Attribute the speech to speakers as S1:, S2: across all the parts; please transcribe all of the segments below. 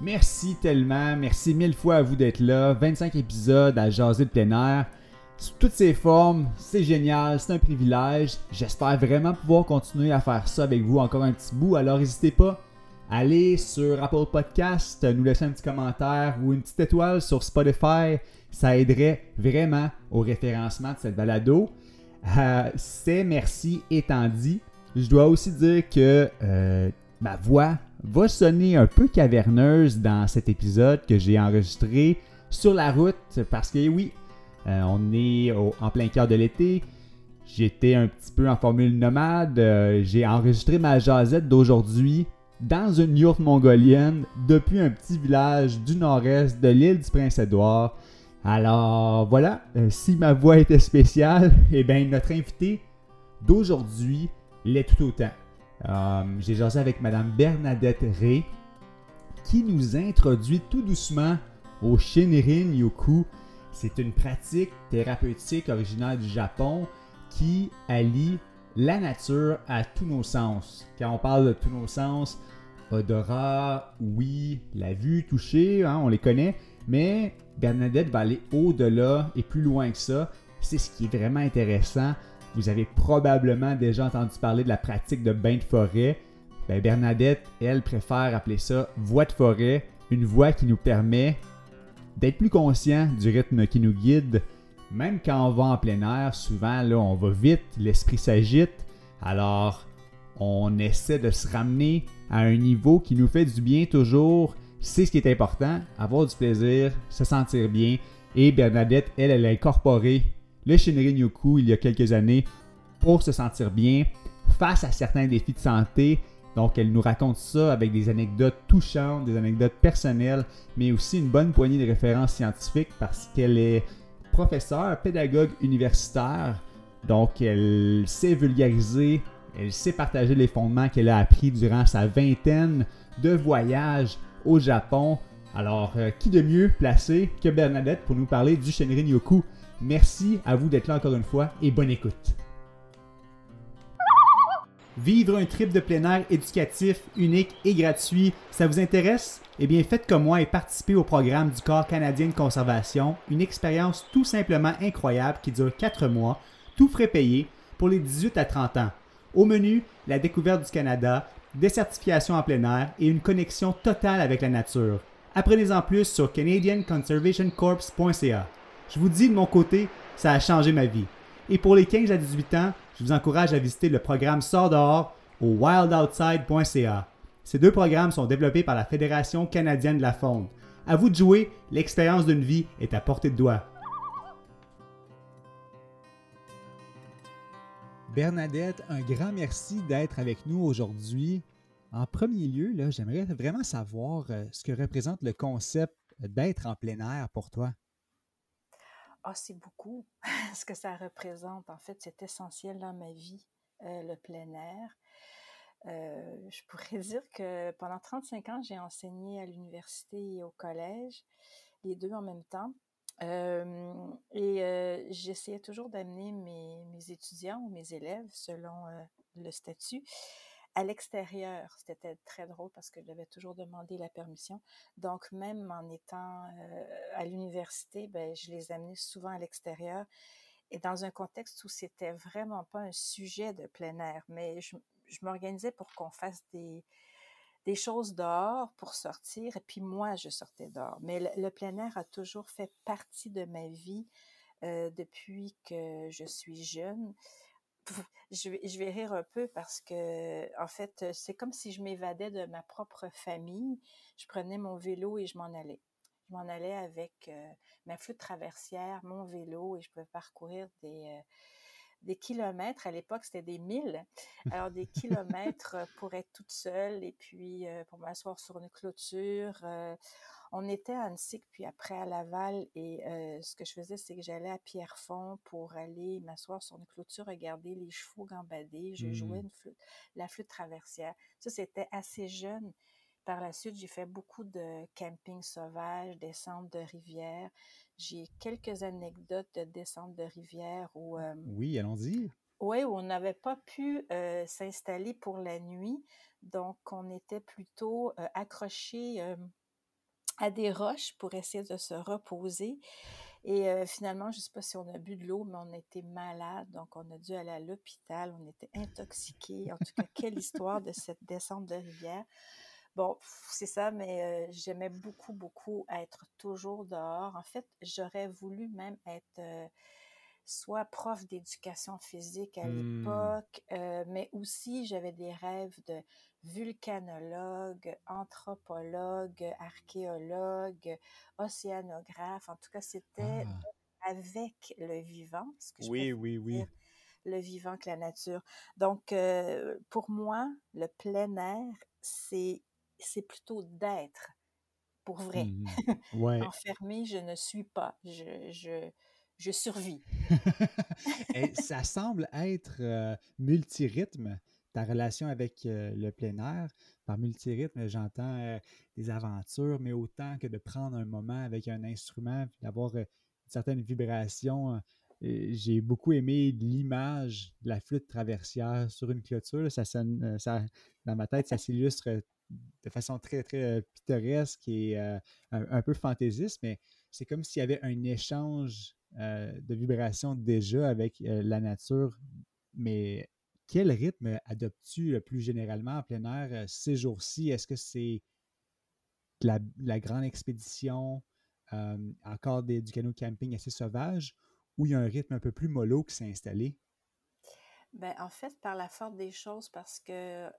S1: Merci tellement, merci mille fois à vous d'être là. 25 épisodes à jaser de plein air. Sous toutes ces formes, c'est génial, c'est un privilège. J'espère vraiment pouvoir continuer à faire ça avec vous encore un petit bout. Alors n'hésitez pas, allez sur Apple Podcast, nous laisser un petit commentaire ou une petite étoile sur Spotify. Ça aiderait vraiment au référencement de cette balado. Euh, c'est merci étant dit. Je dois aussi dire que euh, ma voix va sonner un peu caverneuse dans cet épisode que j'ai enregistré sur la route parce que oui, euh, on est en plein cœur de l'été. J'étais un petit peu en formule nomade. Euh, j'ai enregistré ma jasette d'aujourd'hui dans une yourte mongolienne depuis un petit village du nord-est de l'île du Prince-Édouard. Alors voilà, euh, si ma voix était spéciale, eh bien notre invité d'aujourd'hui l'est tout autant. Euh, j'ai jasé avec Madame Bernadette Ray qui nous introduit tout doucement au Shinrin Yoku. C'est une pratique thérapeutique originaire du Japon qui allie la nature à tous nos sens. Quand on parle de tous nos sens, odorat, oui, la vue, toucher, hein, on les connaît, mais Bernadette va aller au-delà et plus loin que ça. C'est ce qui est vraiment intéressant. Vous avez probablement déjà entendu parler de la pratique de bain de forêt. Ben, Bernadette, elle, préfère appeler ça voie de forêt, une voie qui nous permet d'être plus conscient du rythme qui nous guide. Même quand on va en plein air, souvent là, on va vite, l'esprit s'agite. Alors, on essaie de se ramener à un niveau qui nous fait du bien toujours. C'est ce qui est important, avoir du plaisir, se sentir bien. Et Bernadette, elle, elle a incorporé le Shinrin Yoku il y a quelques années pour se sentir bien face à certains défis de santé. Donc, elle nous raconte ça avec des anecdotes touchantes, des anecdotes personnelles, mais aussi une bonne poignée de références scientifiques parce qu'elle est professeure, pédagogue universitaire. Donc, elle sait vulgariser, elle sait partager les fondements qu'elle a appris durant sa vingtaine de voyages au Japon. Alors, euh, qui de mieux placé que Bernadette pour nous parler du Shinrin Yoku? Merci à vous d'être là encore une fois et bonne écoute. Vivre un trip de plein air éducatif, unique et gratuit, ça vous intéresse? Eh bien, faites comme moi et participez au programme du Corps canadien de conservation, une expérience tout simplement incroyable qui dure 4 mois, tout frais payé, pour les 18 à 30 ans. Au menu, la découverte du Canada, des certifications en plein air et une connexion totale avec la nature. Apprenez-en plus sur canadianconservationcorps.ca. Je vous dis de mon côté, ça a changé ma vie. Et pour les 15 à 18 ans, je vous encourage à visiter le programme Sort dehors au wildoutside.ca. Ces deux programmes sont développés par la Fédération canadienne de la faune. À vous de jouer, l'expérience d'une vie est à portée de doigt. Bernadette, un grand merci d'être avec nous aujourd'hui. En premier lieu, j'aimerais vraiment savoir euh, ce que représente le concept d'être en plein air pour toi.
S2: Ah, c'est beaucoup ce que ça représente. En fait, c'est essentiel dans ma vie, euh, le plein air. Euh, je pourrais dire que pendant 35 ans, j'ai enseigné à l'université et au collège, les deux en même temps. Euh, et j'essayais toujours d'amener mes, mes, étudiants ou mes élèves, selon le statut, à l'extérieur. C'était très drôle parce que je devais toujours demander la permission. Donc, même en étant euh, à l'université, ben, je les amenais souvent à l'extérieur et dans un contexte où c'était vraiment pas un sujet de plein air. Mais je, m'organisais pour qu'on fasse des, choses dehors pour sortir. Et puis moi, je sortais dehors. Mais le, plein air a toujours fait partie de ma vie euh, depuis que je suis jeune je vais, je vais rire un peu parce que, en fait, c'est comme si je m'évadais de ma propre famille. Je prenais mon vélo et je m'en allais. Je m'en allais avec euh, ma flûte traversière, mon vélo et je pouvais parcourir des, euh, des kilomètres. À l'époque, c'était des milles. Alors, des kilomètres pour être toute seule et puis euh, pour m'asseoir sur une clôture on était à Annecy, puis après à Laval, et ce que je faisais, c'est que j'allais à Pierrefonds pour aller m'asseoir sur une clôture, regarder les chevaux gambader. Je jouais mmh. une flûte, la flûte traversière. Ça, c'était assez jeune. Par la suite, j'ai fait beaucoup de camping sauvage, descente de rivière. J'ai quelques anecdotes de descente de rivière où...
S1: oui, allons-y.
S2: Oui, où on n'avait pas pu s'installer pour la nuit. Donc, on était plutôt accrochés à des roches pour essayer de se reposer. Et finalement, je ne sais pas si on a bu de l'eau, mais on était malade, donc on a dû aller à l'hôpital, on était intoxiqués. En tout cas, quelle histoire de cette descente de rivière. Bon, c'est ça, mais j'aimais beaucoup, beaucoup être toujours dehors. En fait, j'aurais voulu même être soit prof d'éducation physique à mmh. l'époque, mais aussi j'avais des rêves de vulcanologue, anthropologue, archéologue, océanographe. En tout cas, c'était ah. avec le vivant. Ce que je
S1: oui, oui, oui.
S2: Le vivant que la nature. Donc, pour moi, le plein air, c'est c'est plutôt d'être, pour vrai. Mmh
S1: ouais.
S2: Enfermé, je ne suis pas. Je, je, je survis.
S1: Et ça semble être euh, multirythme, ta relation avec euh, le plein air. Par multirythme, j'entends euh, des aventures, mais autant que de prendre un moment avec un instrument, d'avoir une certaine vibration. J'ai beaucoup aimé l'image de la flûte traversière sur une clôture. Ça, ça, dans ma tête, ça s'illustre de façon très, très pittoresque et un, un, peu fantaisiste, mais c'est comme s'il y avait un échange euh, de vibrations déjà avec euh, la nature, mais quel rythme adoptes-tu plus généralement en plein air euh, ces jours-ci? Est-ce que c'est la, grande expédition, encore des, du canot camping assez sauvage, ou il y a un rythme un peu plus mollo qui s'est installé?
S2: Ben, en fait, par la force des choses, parce que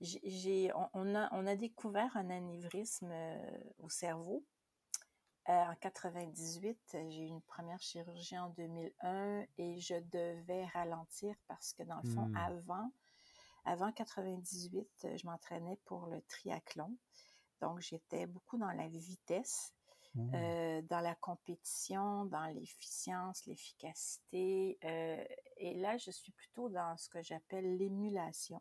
S2: j'ai, on, a, découvert un anévrisme au cerveau euh, en 98, j'ai eu une première chirurgie en 2001 et je devais ralentir parce que dans le fond, mmh. avant, avant 98, je m'entraînais pour le triathlon. Donc, j'étais beaucoup dans la vitesse, mmh. euh, dans la compétition, dans l'efficience, l'efficacité. Euh, et là, je suis plutôt dans ce que j'appelle l'émulation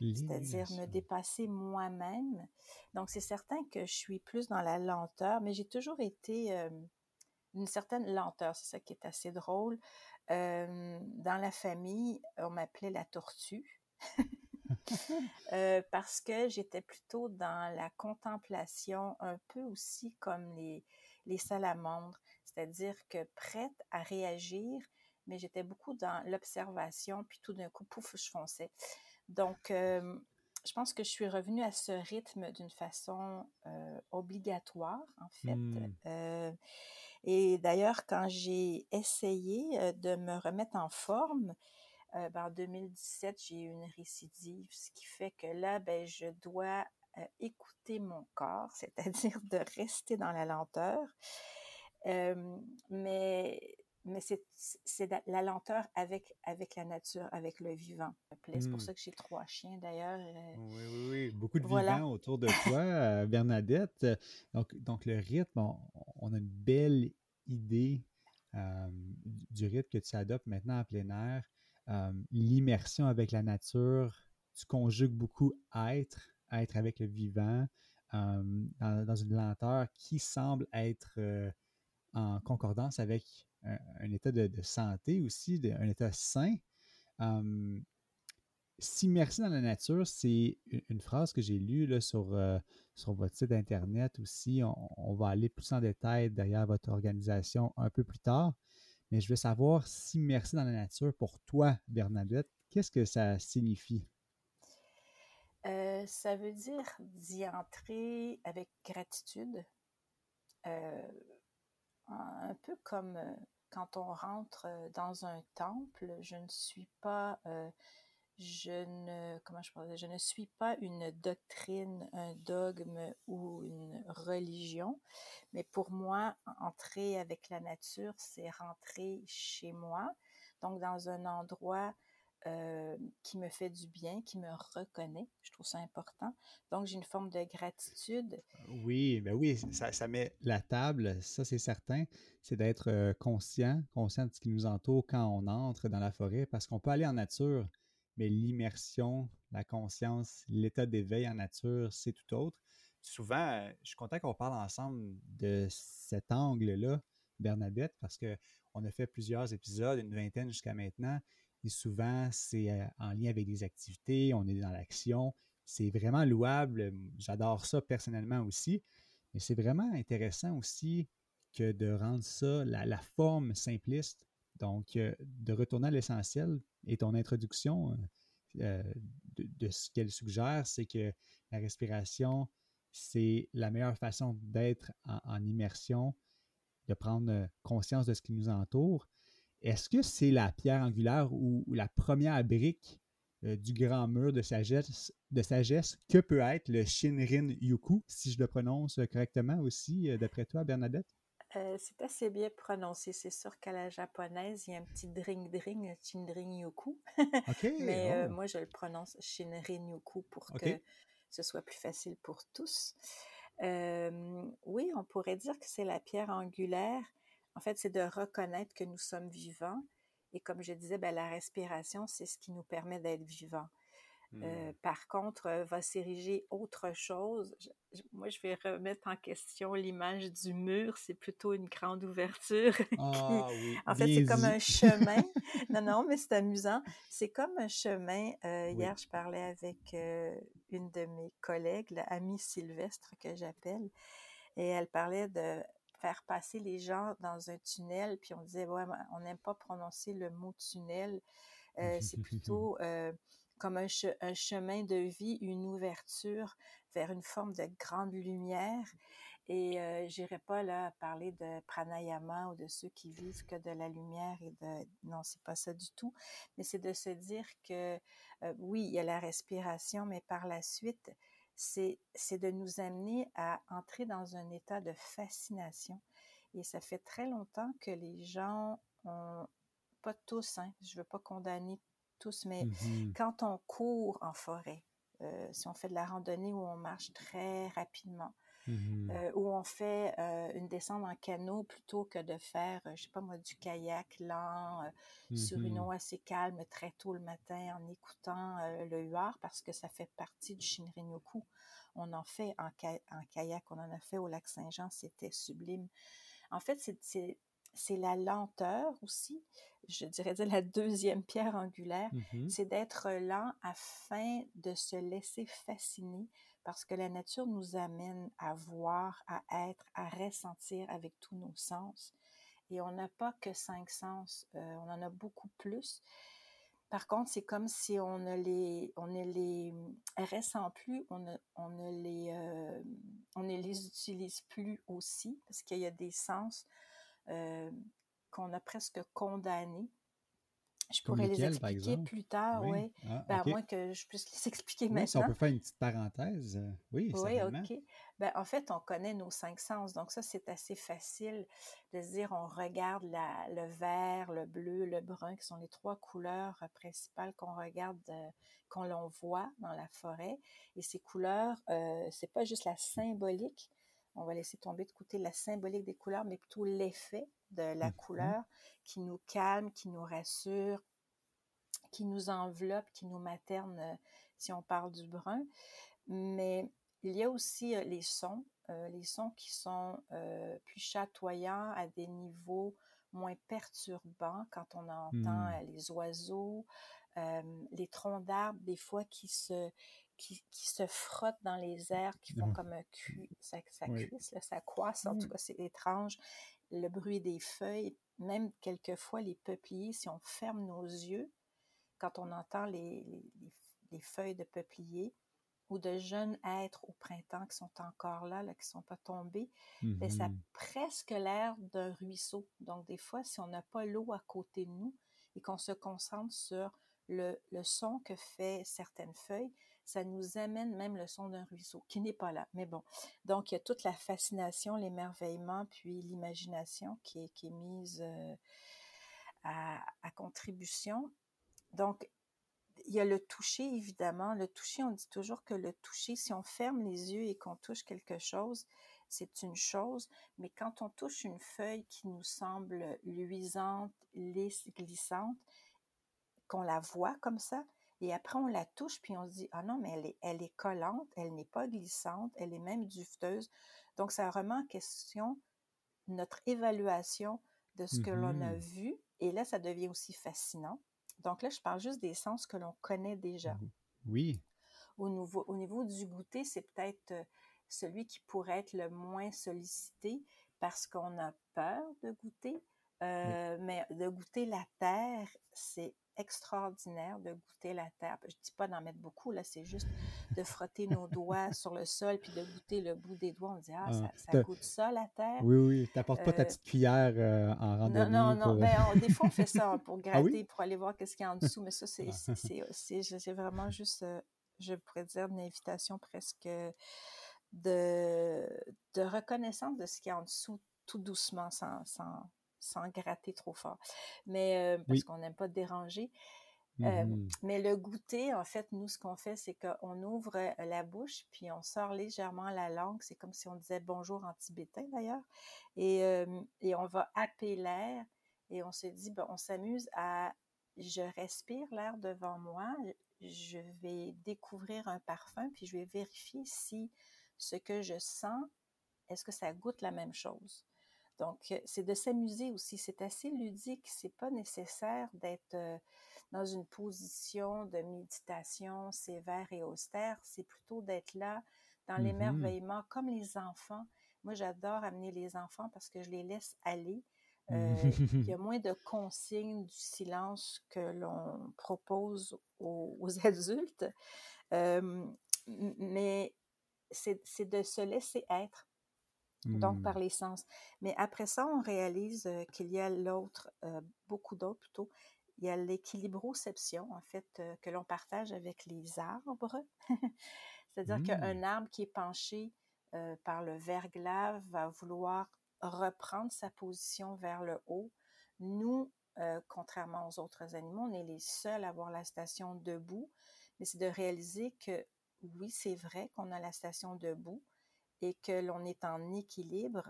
S2: c'est-à-dire me dépasser moi-même. Donc, c'est certain que je suis plus dans la lenteur, mais j'ai toujours été une certaine lenteur. C'est ça qui est assez drôle. dans la famille, on m'appelait la tortue. parce que j'étais plutôt dans la contemplation, un peu aussi comme les, les salamandres, c'est-à-dire que prête à réagir, mais j'étais beaucoup dans l'observation, puis tout d'un coup, pouf, je fonçais. Donc, je pense que je suis revenue à ce rythme d'une façon obligatoire, en fait. Mmh. et d'ailleurs, quand j'ai essayé de me remettre en forme, ben, en 2017, j'ai eu une récidive, ce qui fait que là, ben, je dois écouter mon corps, c'est-à-dire de rester dans la lenteur. mais mais c'est la lenteur avec, avec la nature, avec le vivant. C'est pour mmh. ça que j'ai trois chiens d'ailleurs. Euh,
S1: oui, oui, oui. Beaucoup de vivants autour de toi, euh, Bernadette. Donc, donc le rythme, on, a une belle idée euh, du rythme que tu adoptes maintenant en plein air. L'immersion avec la nature, tu conjugues beaucoup être, être avec le vivant, dans, dans, une lenteur qui semble être en concordance avec un, état de, santé aussi, un état sain. S'immerser dans la nature, c'est une, phrase que j'ai lue là, sur, euh, sur votre site Internet aussi. On, va aller plus en détail derrière votre organisation un peu plus tard. Mais je veux savoir, s'immerser dans la nature, pour toi, Bernadette, qu'est-ce que ça signifie?
S2: Euh, ça veut dire d'y entrer avec gratitude, euh, un peu comme quand on rentre dans un temple, je ne suis pas, je ne, comment je je ne suis pas une doctrine, un dogme ou une religion, mais pour moi, entrer avec la nature, c'est rentrer chez moi, donc dans un endroit euh, qui me fait du bien, qui me reconnaît. Je trouve ça important. Donc, j'ai une forme de gratitude.
S1: Oui, ben oui, ça, ça met la table, ça c'est certain. C'est d'être euh, conscient, conscient de ce qui nous entoure quand on entre dans la forêt, parce qu'on peut aller en nature, mais l'immersion, la conscience, l'état d'éveil en nature, c'est tout autre. Souvent, je suis content qu'on parle ensemble de cet angle-là, Bernadette, parce qu'on a fait plusieurs épisodes, une vingtaine jusqu'à maintenant, souvent, c'est euh, en lien avec des activités, on est dans l'action. C'est vraiment louable. J'adore ça personnellement aussi. Mais c'est vraiment intéressant aussi que de rendre ça la, forme simpliste. Donc, euh, de retourner à l'essentiel. Et ton introduction euh, de, ce qu'elle suggère, c'est que la respiration, c'est la meilleure façon d'être en, immersion, de prendre conscience de ce qui nous entoure. Est-ce que c'est la pierre angulaire ou, la première brique euh, du grand mur de sagesse, de sagesse que peut être le Shinrin Yuku, si je le prononce correctement aussi, euh, d'après toi, Bernadette?
S2: Euh, c'est assez bien prononcé. C'est sûr qu'à la japonaise, il y a un petit dring-dring, Shinrin Yuku. Mais oh. moi, je le prononce Shinrin Yuku pour que ce soit plus facile pour tous. oui, on pourrait dire que c'est la pierre angulaire en fait, c'est de reconnaître que nous sommes vivants. Et comme je disais, ben, la respiration, c'est ce qui nous permet d'être vivants. Euh, mmh. par contre, euh, va s'ériger autre chose. moi, je vais remettre en question l'image du mur. C'est plutôt une grande ouverture. Ah, oui. en fait, c'est comme un chemin. non, non, mais c'est amusant. C'est comme un chemin. Euh, hier, je parlais avec une de mes collègues, l'amie Sylvestre que j'appelle, et elle parlait de faire passer les gens dans un tunnel, puis on disait, ouais, on n'aime pas prononcer le mot tunnel. Euh, c'est plutôt euh, comme un, chemin de vie, une ouverture vers une forme de grande lumière. Et euh, j'irai pas là parler de pranayama ou de ceux qui vivent que de la lumière et de non, c'est pas ça du tout. Mais c'est de se dire que euh, oui, il y a la respiration, mais par la suite, c'est de nous amener à entrer dans un état de fascination. Et ça fait très longtemps que les gens ont, pas tous, hein, je veux pas condamner tous, mais mmh quand on court en forêt, euh, si on fait de la randonnée où on marche très rapidement, Mmh euh, où on fait euh, une descente en canot plutôt que de faire, euh, je sais pas moi, du kayak lent sur une mmh eau assez calme très tôt le matin en écoutant le huard parce que ça fait partie du Shinrin-yoku. On en fait en, en, kayak, on en a fait au lac Saint-Jean, c'était sublime. En fait, c'est la lenteur aussi, je dirais dire la deuxième pierre angulaire, mmh c'est d'être lent afin de se laisser fasciner parce que la nature nous amène à voir, à être, à ressentir avec tous nos sens. Et on n'a pas que cinq sens, euh, on en a beaucoup plus. Par contre, c'est comme si on ne les, on ne les ressent plus, on ne, on ne les, euh, on ne les utilise plus aussi, parce qu'il y a des sens euh, qu'on a presque condamnés je pourrais les expliquer plus tard, oui. Ah, ben, À moins que je puisse les expliquer maintenant. Si
S1: on peut faire une petite parenthèse, euh, oui,
S2: Oui, OK. Ben, en fait, on connaît nos cinq sens, donc ça, c'est assez facile de se dire, on regarde la, le vert, le bleu, le brun, qui sont les trois couleurs principales qu'on regarde, euh, qu'on l'on voit dans la forêt. Et ces couleurs, euh, c'est pas juste la symbolique, on va laisser tomber de côté la symbolique des couleurs, mais plutôt l'effet de la mmh couleur qui nous calme, qui nous rassure, qui nous enveloppe, qui nous materne euh, si on parle du brun. Mais il y a aussi euh, les sons, euh, les sons qui sont plus chatoyants à des niveaux moins perturbants quand on entend mmh. les oiseaux, les troncs d'arbres des fois qui se qui, se frottent dans les airs, qui font comme un cul, ça, ça cuisse, ça croisse, en tout cas c'est étrange le bruit des feuilles, même quelquefois les peupliers, si on ferme nos yeux, quand on entend les, feuilles de peuplier ou de jeunes êtres au printemps qui sont encore là, là qui ne sont pas tombés, ben, ça a mmh presque l'air d'un ruisseau. Donc, des fois, si on n'a pas l'eau à côté de nous et qu'on se concentre sur le, le son que fait certaines feuilles, ça nous amène même le son d'un ruisseau, qui n'est pas là. Mais bon, donc il y a toute la fascination, l'émerveillement, puis l'imagination qui est, mise euh, à, contribution. Donc, il y a le toucher, évidemment. Le toucher, on dit toujours que le toucher, si on ferme les yeux et qu'on touche quelque chose, c'est une chose, mais quand on touche une feuille qui nous semble luisante, lisse, glissante, qu'on la voit comme ça, et après on la touche, puis on se dit, ah non, mais elle est, elle est collante, elle n'est pas glissante, elle est même duveteuse. Donc, ça remet en question notre évaluation de ce que l'on a
S1: Mhm.
S2: vu, et là, ça devient aussi fascinant. Donc là, je parle juste des sens que l'on connaît déjà.
S1: Oui.
S2: Au niveau, au niveau du goûter, c'est peut-être euh, celui qui pourrait être le moins sollicité parce qu'on a peur de goûter. Euh, Mais de goûter la terre, c'est extraordinaire de goûter la terre. Je dis pas d'en mettre beaucoup, là, c'est juste de frotter nos doigts sur le sol puis de goûter le bout des doigts. On dit, ah,
S1: Ah,
S2: ça, goûte ça, la terre.
S1: Oui, oui. T'apportes pas ta
S2: Euh,
S1: petite cuillère euh, en
S2: Non,
S1: randonnée
S2: non, non.
S1: pour-
S2: Ben, on- des fois, on fait ça pour
S1: Ah oui?
S2: gratter, pour aller voir qu'est-ce qu'il y a en dessous. Mais ça, c'est, c'est, c'est- c'est- c'est vraiment juste, euh, je pourrais dire, une invitation presque de, de reconnaissance de ce qu'il y a en dessous, tout doucement, sans, sans, sans gratter trop fort. Mais euh, parce
S1: Oui.
S2: qu'on n'aime pas déranger. Euh,
S1: Mhm.
S2: mais le goûter, en fait, nous, ce qu'on fait, c'est qu'on ouvre euh, la bouche, puis on sort légèrement la langue. C'est comme si on disait bonjour en tibétain, d'ailleurs. Et, euh, et on va happer l'air et on se dit, ben, on s'amuse à, je respire l'air devant moi, je vais découvrir un parfum, puis je vais vérifier si ce que je sens, est-ce que ça goûte la même chose? Donc, euh, c'est de s'amuser aussi. C'est assez ludique. C'est pas nécessaire d'être euh, dans une position de méditation sévère et austère. C'est plutôt d'être là dans
S1: Mhm.
S2: l'émerveillement, comme les enfants. Moi, j'adore amener les enfants parce que je les laisse aller. Euh, il y a moins de consignes du silence que l'on propose aux, aux adultes. Euh, mais c'est de se laisser être donc
S1: Mhm.
S2: par les sens. Mais après ça, on réalise qu'il y a l'autre, euh, beaucoup d'autres plutôt. Il y a l'équilibroception, en fait, euh, que l'on partage avec les arbres. C'est-à-dire qu'un arbre qui est penché euh, par le verglas va vouloir reprendre sa position vers le haut. Nous, contrairement aux autres animaux, on est les seuls à avoir la station debout, mais c'est de réaliser que oui, c'est vrai qu'on a la station debout et que l'on est en équilibre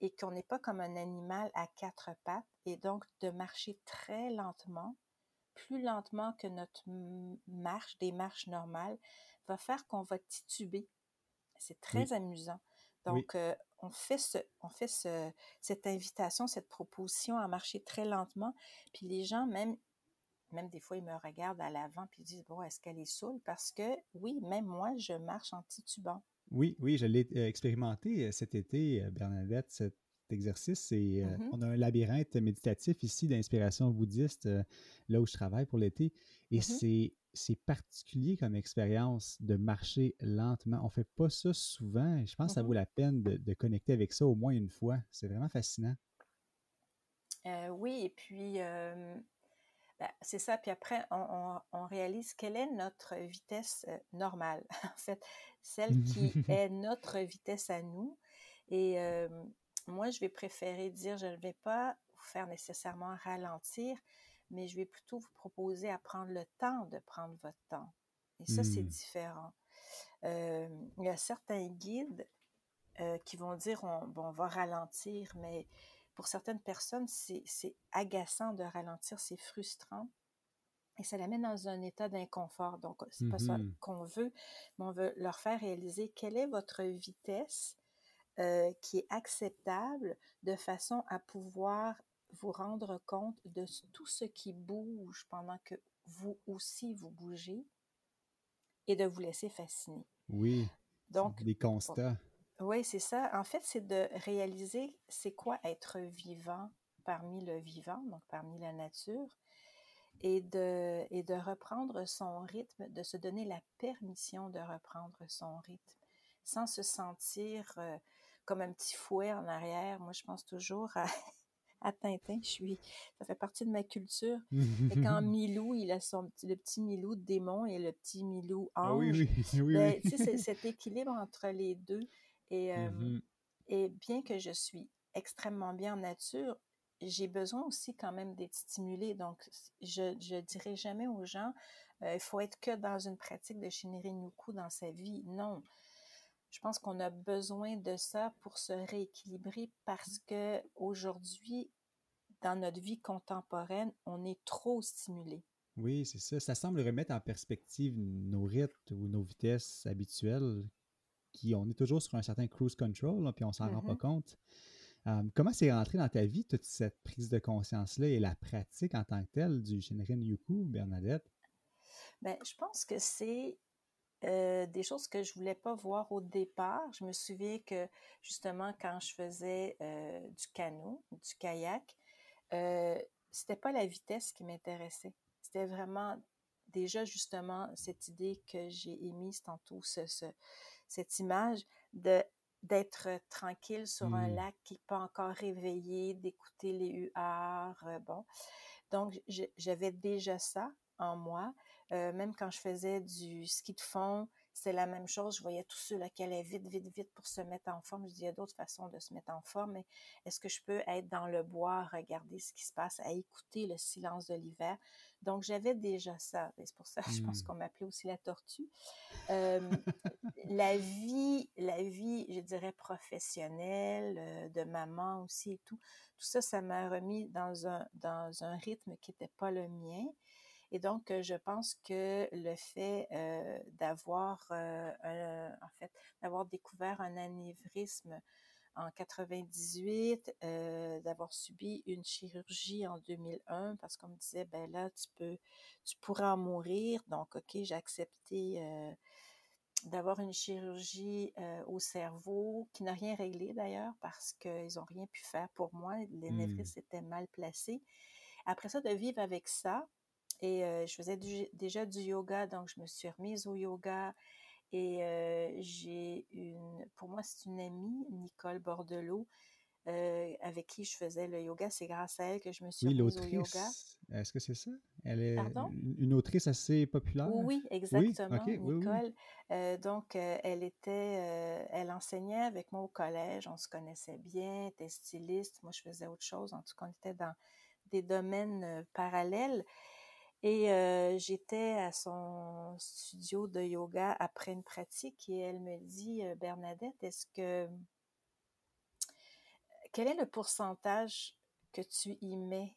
S2: et qu'on n'est pas comme un animal à quatre pattes et donc de marcher très lentement, plus lentement que notre marche, des marches normales, va faire qu'on va tituber. C'est très
S1: Oui.
S2: amusant.
S1: Oui.
S2: Donc, euh, on fait, ce, on fait ce, cette invitation, cette proposition à marcher très lentement. Puis les gens, même, même des fois, ils me regardent à l'avant puis ils disent, bon, est-ce qu'elle est saoule? Parce que oui, même moi, je marche en titubant.
S1: Oui, oui, je l'ai euh, expérimenté euh, cet été, euh, Bernadette, cet exercice. Et, euh,
S2: Mhm.
S1: On a un labyrinthe méditatif ici d'inspiration bouddhiste, euh, là où je travaille pour l'été. Et
S2: Mhm.
S1: c'est, c'est particulier comme expérience de marcher lentement. On ne fait pas ça souvent. Et je pense que ça
S2: Mhm.
S1: vaut la peine de, de connecter avec ça au moins une fois. C'est vraiment fascinant.
S2: Euh, oui, et puis ben, c'est ça. Puis après, on, on- on réalise quelle est notre vitesse euh, normale, en fait, celle qui est notre vitesse à nous. Et euh, moi, je vais préférer dire, je ne vais pas vous faire nécessairement ralentir, mais je vais plutôt vous proposer à prendre le temps de prendre votre temps. Et ça, c'est
S1: Mm.
S2: différent. Euh, il y a certains guides euh, qui vont dire on, bon, on va ralentir, mais pour certaines personnes, c'est agaçant de ralentir, c'est frustrant. Et ça la met dans un état d'inconfort. Donc, c'est pas ça
S1: Mhm.
S2: qu'on veut, mais on veut leur faire réaliser quelle est votre vitesse euh, qui est acceptable de façon à pouvoir vous rendre compte de tout ce qui bouge pendant que vous aussi vous bougez et de vous laisser fasciner.
S1: Oui,
S2: Donc,
S1: des constats.
S2: Oui, c'est ça. En fait, c'est de réaliser c'est quoi être vivant parmi le vivant, donc parmi la nature, et de, et de reprendre son rythme, de se donner la permission de reprendre son rythme, sans se sentir euh, comme un petit fouet en arrière. Moi, je pense toujours à, à Tintin. Je suis, ça fait partie de ma culture. Et quand Milou, il a son le petit Milou démon et le petit Milou ange,
S1: Ah oui, oui, oui,
S2: ben,
S1: oui.
S2: cet équilibre entre les deux. Et, euh,
S1: Mhm.
S2: et bien que je suis extrêmement bien en nature, j'ai besoin aussi quand même d'être stimulée. Donc, je ne dirais jamais aux gens, euh, il faut être que dans une pratique de Shinrin-yoku dans sa vie. Non. Je pense qu'on a besoin de ça pour se rééquilibrer parce que aujourd'hui, dans notre vie contemporaine, on est trop stimulé.
S1: Oui, c'est ça. Ça semble remettre en perspective nos rythmes ou nos vitesses habituelles, qui on est toujours sur un certain cruise control, puis on s'en rend pas mm-hmm. compte. comment c'est rentré dans ta vie toute cette prise de conscience-là et la pratique en tant que telle du Shinrin Yuku, Bernadette?
S2: Bien, je pense que c'est euh, des choses que je voulais pas voir au départ. Je me souviens que justement quand je faisais euh, du canot, du kayak, euh, c'était pas la vitesse qui m'intéressait. C'était vraiment déjà justement cette idée que j'ai émise tantôt, ce, cette image de d'être tranquille sur un mmh. lac qui n'est pas encore réveillé, d'écouter les huards, bon. Donc, j'avais déjà ça en moi. Euh, même quand je faisais du ski de fond, c'est la même chose. Je voyais tous ceux là qui allaient vite, vite, vite pour se mettre en forme. Je dis, il y a d'autres façons de se mettre en forme, mais est-ce que je peux être dans le bois, regarder ce qui se passe, à écouter le silence de l'hiver? Donc, j'avais déjà ça. C'est pour ça, je pense mmh. qu'on m'appelait aussi la tortue. la vie, la vie, je dirais, professionnelle, euh, de maman aussi et tout, tout ça, ça m'a remis dans un, dans un rythme qui n'était pas le mien. Et donc, je pense que le fait d'avoir, en fait, d'avoir découvert un anévrisme en 98, d'avoir subi une chirurgie en 2001, parce qu'on me disait, ben là, tu peux, tu pourrais en mourir. Donc, OK, j'ai accepté d'avoir une chirurgie au cerveau qui n'a rien réglé d'ailleurs parce qu'ils n'ont rien pu faire pour moi. L'anévrisme mmh. était mal placé. Après ça, de vivre avec ça, et je faisais déjà du yoga, donc je me suis remise au yoga. Et j'ai une, pour moi, c'est une amie, Nicole Bordelot, avec qui je faisais le yoga. C'est grâce à elle que je me suis remise au yoga.
S1: Est-ce que c'est ça? Elle est une autrice assez populaire?
S2: Oui, exactement, Nicole. donc, elle était, elle enseignait avec moi au collège. On se connaissait bien, elle était styliste. Moi, je faisais autre chose. En tout cas, on était dans des domaines parallèles. Et j'étais à son studio de yoga après une pratique et elle me dit, Bernadette, est-ce que quel est le pourcentage que tu y mets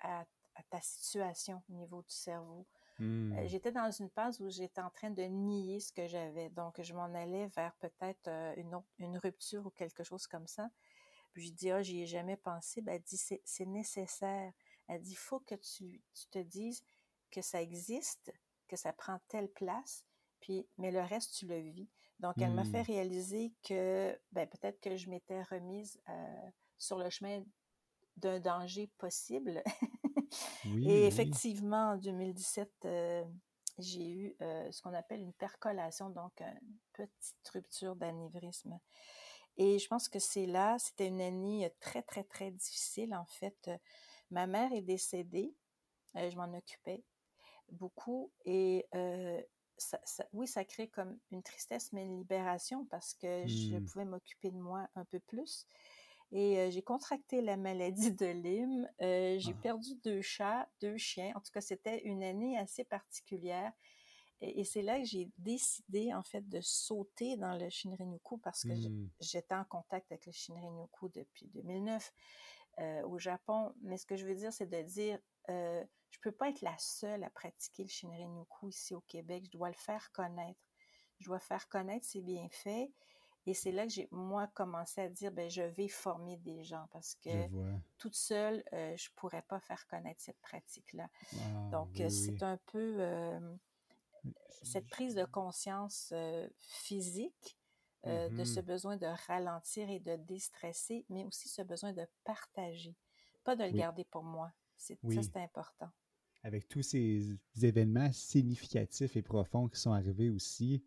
S2: à, ta situation au niveau du cerveau? Mmh. J'étais dans une phase où j'étais en train de nier ce que j'avais. Donc, je m'en allais vers peut-être une, une rupture ou quelque chose comme ça. Puis je dis, ah, j'y ai jamais pensé. Ben, elle dit, c'est nécessaire. Elle dit, il faut que tu, te dises que ça existe, que ça prend telle place, puis, mais le reste, tu le vis. Donc, elle m'a fait mmh. réaliser que ben, peut-être que je m'étais remise euh, sur le chemin d'un danger possible. Et effectivement, en 2017, euh, j'ai eu euh, ce qu'on appelle une percolation, donc une petite rupture d'anévrisme. Et je pense que c'est là, c'était une année très, très, très difficile. En fait, Ma mère est décédée, euh, je m'en occupais beaucoup et euh, oui, ça crée comme une tristesse, mais une libération parce que je mmh. pouvais m'occuper de moi un peu plus. Et euh, j'ai contracté la maladie de Lyme. j'ai ah. perdu deux chats, deux chiens. En tout cas, c'était une année assez particulière. Et, c'est là que j'ai décidé, en fait, de sauter dans le Shinrin-yoku parce que mmh. j'étais en contact avec le Shinrin-yoku depuis 2009. Euh, au Japon. Mais ce que je veux dire, c'est de dire, euh, je peux pas être la seule à pratiquer le Shinrin-yoku ici au Québec. Je dois le faire connaître. Je dois faire connaître ses bienfaits. Et c'est là que j'ai, moi, commencé à dire, ben, je vais former des gens parce que toute seule, euh, je pourrais pas faire connaître cette pratique-là. Donc, c'est un peu cette prise de conscience physique euh, de ce mmh besoin de ralentir et de déstresser, mais aussi ce besoin de partager, pas de le garder pour moi. C'est, Ça, c'est important.
S1: Avec tous ces événements significatifs et profonds qui sont arrivés aussi,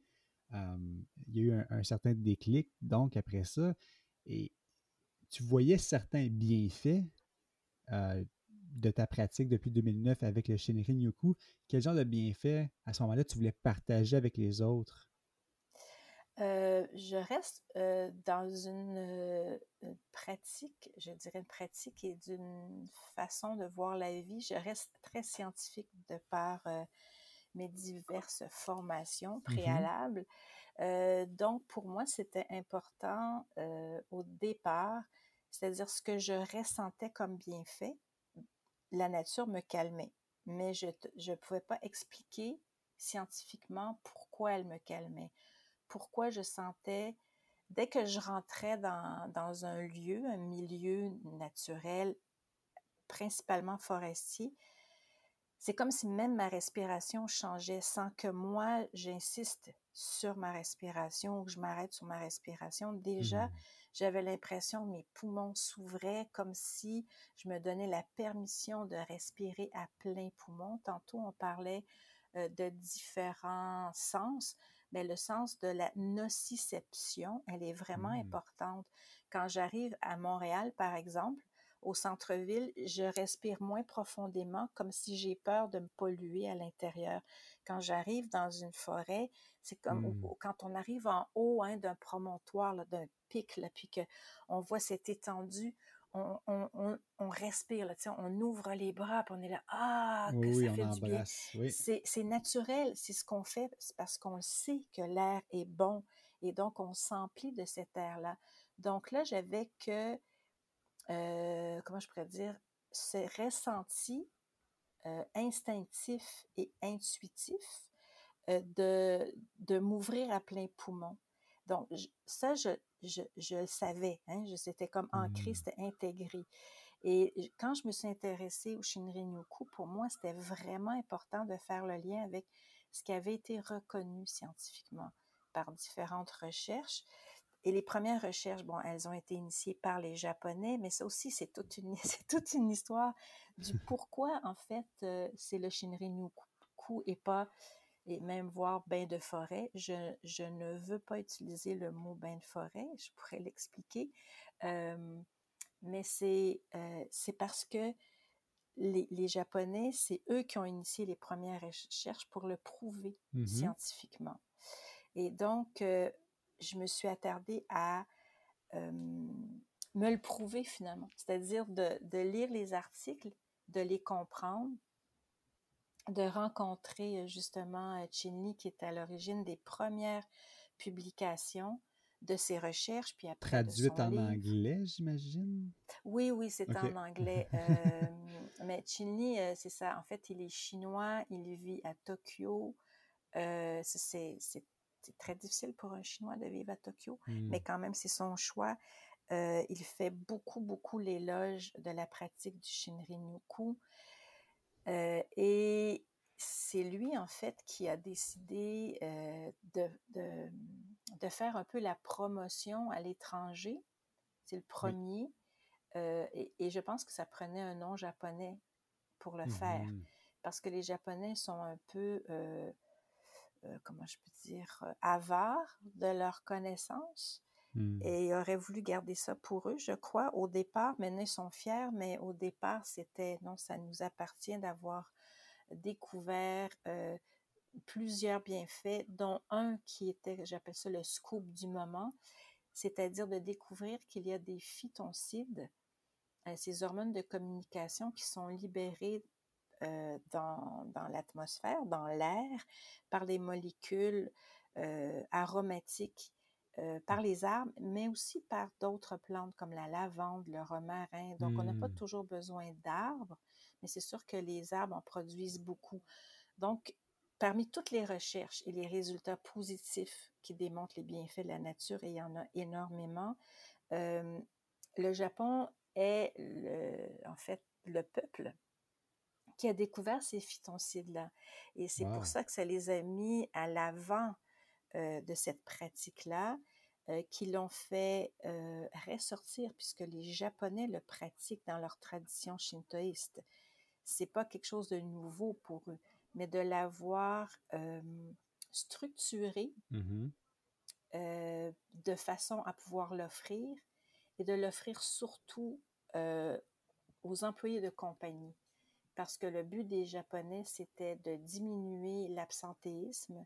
S1: il y a eu un, certain déclic, donc, après ça, et tu voyais certains bienfaits euh, de ta pratique depuis 2009 avec le Shinrin Yoku. Quel genre de bienfaits, à ce moment-là, tu voulais partager avec les autres?
S2: Euh, je reste euh, dans une, euh, pratique, je dirais une pratique et d'une façon de voir la vie. Je reste très scientifique de par mes diverses formations
S1: Mmh
S2: préalables. Donc, pour moi, c'était important au départ, c'est-à-dire ce que je ressentais comme bienfait, la nature me calmait, mais je ne pouvais pas expliquer scientifiquement pourquoi elle me calmait, pourquoi je sentais, dès que je rentrais dans, dans un lieu, un milieu naturel, principalement forestier, c'est comme si même ma respiration changeait sans que moi j'insiste sur ma respiration ou que je m'arrête sur ma respiration. Déjà,
S1: Mmh.
S2: j'avais l'impression que mes poumons s'ouvraient comme si je me donnais la permission de respirer à plein poumon. Tantôt, on parlait euh, de différents sens, mais le sens de la nociception, elle est vraiment
S1: Mmh.
S2: importante. Quand j'arrive à Montréal, par exemple, au centre-ville, je respire moins profondément, comme si j'ai peur de me polluer à l'intérieur. Quand j'arrive dans une forêt, c'est comme
S1: Mmh.
S2: quand on arrive en haut hein, d'un promontoire, d'un pic, là, puis qu'on voit cette étendue, on, on- on- on respire, là, on ouvre les bras, puis on est là, ah, que
S1: Oui,
S2: ça fait du bien.
S1: Oui.
S2: C'est c'est naturel, c'est ce qu'on fait, c'est parce qu'on sait que l'air est bon, et donc on s'emplit de cet air-là. Donc là, j'avais que euh, comment je pourrais dire, ce ressenti euh, instinctif et intuitif euh, de, de m'ouvrir à plein poumon. Donc, je- ça, je, je, je le savais, hein, c'était comme ancré,
S1: Mmh.
S2: c'était intégré. Et quand je me suis intéressée au Shinrin-yoku, pour moi, c'était vraiment important de faire le lien avec ce qui avait été reconnu scientifiquement par différentes recherches. Et les premières recherches, bon, elles ont été initiées par les Japonais, mais ça aussi, c'est toute une, c'est toute une histoire du pourquoi, en fait, euh, c'est le Shinrin-yoku et pas, et même voir bain de forêt. Je, je ne veux pas utiliser le mot bain de forêt, je pourrais l'expliquer. Euh, mais c'est euh, parce que les, les Japonais, c'est eux qui ont initié les premières recherches pour le prouver
S1: Mhm.
S2: scientifiquement. Et donc, euh, je me suis attardée à me le prouver finalement, c'est-à-dire de, de lire les articles, de les comprendre, de rencontrer euh, justement euh, Chin Lee qui est à l'origine des premières publications de ses recherches, puis après
S1: Traduite en
S2: livre.
S1: anglais, j'imagine?
S2: Oui, oui, c'est en anglais. Euh, mais Chin Lee, euh, c'est ça. En fait, il est chinois, il vit à Tokyo. Euh, c'est très difficile pour un Chinois de vivre à Tokyo,
S1: Hmm.
S2: mais quand même, c'est son choix. Euh, il fait beaucoup, beaucoup l'éloge de la pratique du Shinrin-yoku. Euh, et c'est lui, en fait, qui a décidé euh, de, de, de faire un peu la promotion à l'étranger. C'est le premier. Euh, et, et je pense que ça prenait un nom japonais pour le faire.
S1: Mhm.
S2: Parce que les Japonais sont un peu, comment je peux dire, avares de leurs connaissances
S1: Hmm.
S2: et ils auraient voulu garder ça pour eux, je crois, au départ. Maintenant, ils sont fiers, mais au départ, c'était non, ça nous appartient d'avoir découvert euh, plusieurs bienfaits, dont un qui était, j'appelle ça le scoop du moment, c'est-à-dire de découvrir qu'il y a des phytoncides, euh, ces hormones de communication qui sont libérées euh, dans, dans l'atmosphère, dans l'air, par les molécules aromatiques, euh, par les arbres, mais aussi par d'autres plantes comme la lavande, le romarin. Donc, on n'a pas
S1: Hmm.
S2: toujours besoin d'arbres, mais c'est sûr que les arbres en produisent beaucoup. Donc, parmi toutes les recherches et les résultats positifs qui démontrent les bienfaits de la nature, et il y en a énormément, euh, le Japon est le- en fait le peuple qui a découvert ces phytoncides-là. Et c'est
S1: Wow.
S2: pour ça que ça les a mis à l'avant de cette pratique-là, euh, qui l'ont fait euh, ressortir, puisque les Japonais le pratiquent dans leur tradition shintoïste. C'est pas quelque chose de nouveau pour eux, mais de l'avoir euh, structuré euh, de façon à pouvoir l'offrir et de l'offrir surtout euh, aux employés de compagnie. Parce que le but des Japonais, c'était de diminuer l'absentéisme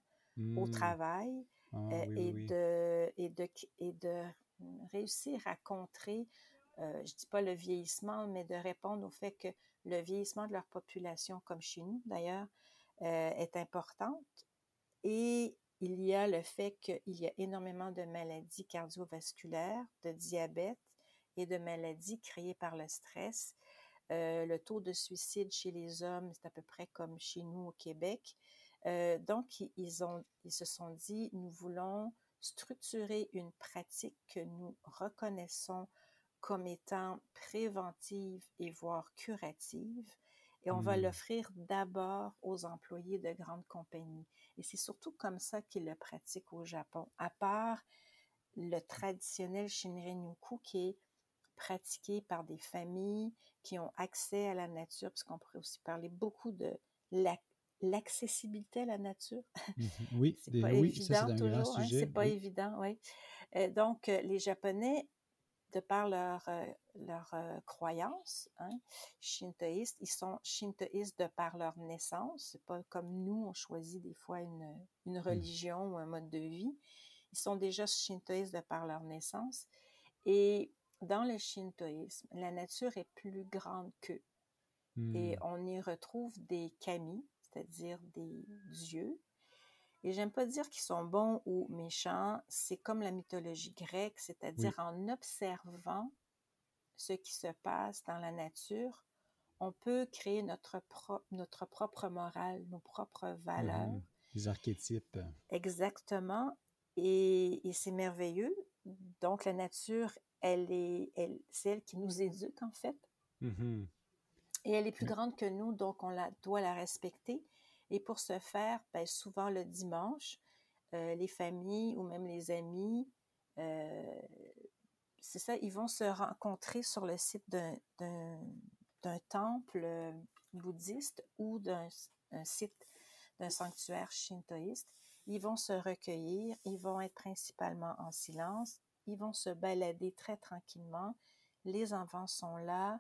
S2: au
S1: Hmm.
S2: travail
S1: Ah,
S2: euh,
S1: oui,
S2: et,
S1: oui.
S2: De, et, de, et de réussir à contrer, euh, je dis pas le vieillissement, mais de répondre au fait que le vieillissement de leur population, comme chez nous d'ailleurs, est importante. Et il y a le fait qu'il y a énormément de maladies cardiovasculaires, de diabète et de maladies créées par le stress. le taux de suicide chez les hommes, c'est à peu près comme chez nous au Québec. Donc, ils, ont, ils se sont dit, nous voulons structurer une pratique que nous reconnaissons comme étant préventive et voire curative. Et on va mmh. l'offrir d'abord aux employés de grandes compagnies. Et c'est surtout comme ça qu'ils le pratiquent au Japon, à part le traditionnel Shinrin-yoku qui est pratiqué par des familles qui ont accès à la nature, puisqu'on pourrait aussi parler beaucoup de l'accessibilité à la nature.
S1: Mmh oui,
S2: c'est pas évident toujours. Hein, c'est pas évident, oui. Euh, donc, euh, les Japonais de par leur, euh, leur croyance hein, shintoïste, ils sont shintoïstes de par leur naissance. C'est pas comme nous, on choisit des fois une, une mmh. religion ou un mode de vie. Ils sont déjà shintoïstes de par leur naissance. Et dans le shintoïsme, la nature est plus grande qu'eux. Et mmh. on y retrouve des kami, c'est-à-dire des dieux, et j'aime pas dire qu'ils sont bons ou méchants, c'est comme la mythologie grecque, c'est-à-dire en observant ce qui se passe dans la nature, on peut créer notre, notre propre morale, nos propres valeurs. Mmh
S1: Les archétypes.
S2: Exactement. Et, c'est merveilleux. Donc la nature, elle est, elle, c'est elle qui nous éduque en fait. Mmh Et elle est plus grande que nous, donc on la, doit la respecter. Et pour ce faire, ben, souvent le dimanche, euh, les familles ou même les amis, euh, c'est ça, ils vont se rencontrer sur le site d'un temple euh, bouddhiste ou d'un site d'un sanctuaire shintoïste. Ils vont se recueillir, ils vont être principalement en silence, ils vont se balader très tranquillement. Les enfants sont là,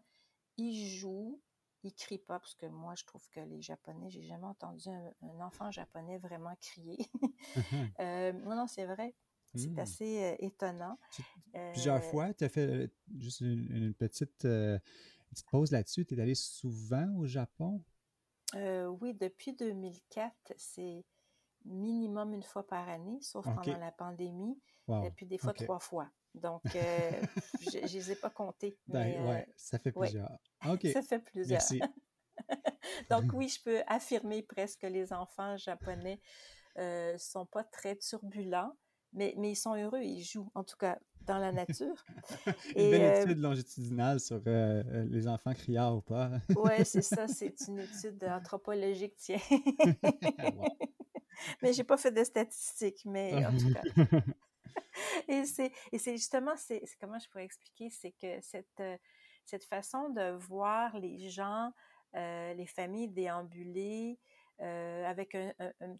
S2: ils jouent, ils crient pas, parce que moi, je trouve que les Japonais, j'ai jamais entendu un, enfant japonais vraiment crier. euh, non, non, c'est vrai. C'est mmh. assez euh, étonnant.
S1: Plusieurs euh, fois, tu as fait juste une, petite, petite, pause là-dessus. Tu es allé souvent au Japon?
S2: oui, depuis 2004, c'est minimum une fois par année, sauf pendant la pandémie. Et puis des fois trois fois. Donc, euh, je ne les ai pas comptés.
S1: Ben, mais, ouais, ça fait plusieurs.
S2: Ça fait plusieurs. Merci. Donc, oui, je peux affirmer presque que les enfants japonais ne euh, sont pas très turbulents, mais, mais ils sont heureux, ils jouent, en tout cas, dans la nature.
S1: une belle euh, étude longitudinale sur les enfants criards ou pas.
S2: oui, c'est ça, c'est une étude anthropologique, tiens. Mais j'ai pas fait de statistiques, mais en tout cas. et c'est justement, c'est comment je pourrais expliquer, c'est que cette, euh, cette façon de voir les gens, euh, les familles déambuler euh, avec un,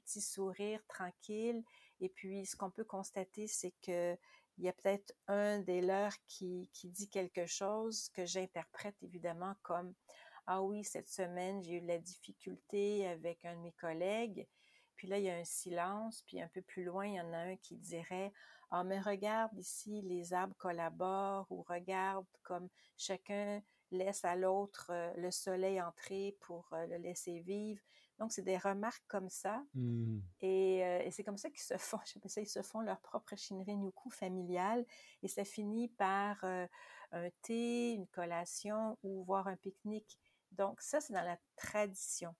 S2: petit sourire tranquille. Et puis, ce qu'on peut constater, c'est que il y a peut-être un des leurs qui, qui dit quelque chose que j'interprète évidemment comme ah oui, cette semaine, j'ai eu de la difficulté avec un de mes collègues. Puis là, il y a un silence. Puis un peu plus loin, il y en a un qui dirait ah, mais regarde ici, les arbres collaborent ou regarde comme chacun laisse à l'autre euh, le soleil entrer pour euh, le laisser vivre. Donc, c'est des remarques comme ça. Mmh. Et, euh, et c'est comme ça qu'ils se font, je ça, ils se font leur propre Shinrin-yoku familial. Et ça finit par un thé, une collation ou voir un pique-nique. Donc, ça, c'est dans la tradition.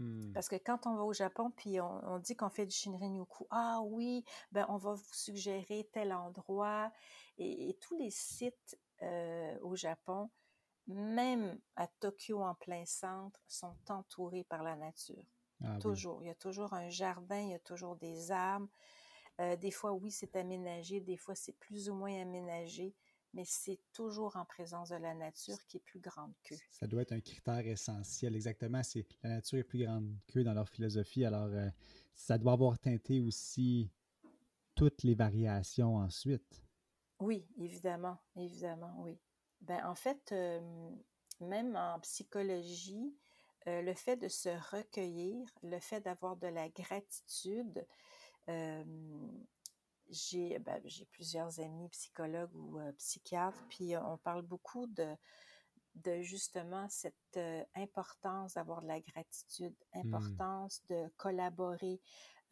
S2: Mmh. Parce que quand on va au Japon, puis on, dit qu'on fait du Shinrin-yoku, ah oui, ben on va vous suggérer tel endroit. Et, tous les sites euh, au Japon, même à Tokyo en plein centre, sont entourés par la nature. Ah toujours. Il y a toujours un jardin, il y a toujours des arbres. Euh, des fois, oui, c'est aménagé, des fois, c'est plus ou moins aménagé mais c'est toujours en présence de la nature qui est plus grande qu'eux.
S1: Ça doit être un critère essentiel, exactement. C'est la nature est plus grande qu'eux dans leur philosophie, alors euh, ça doit avoir teinté aussi toutes les variations ensuite.
S2: Oui, évidemment, évidemment, oui. Ben, en fait, euh, même en psychologie, euh, le fait de se recueillir, le fait d'avoir de la gratitude, ben, j'ai plusieurs amis psychologues ou psychiatres, puis on parle beaucoup de, de justement cette euh, importance d'avoir de la gratitude,
S1: Mmh.
S2: importance de collaborer.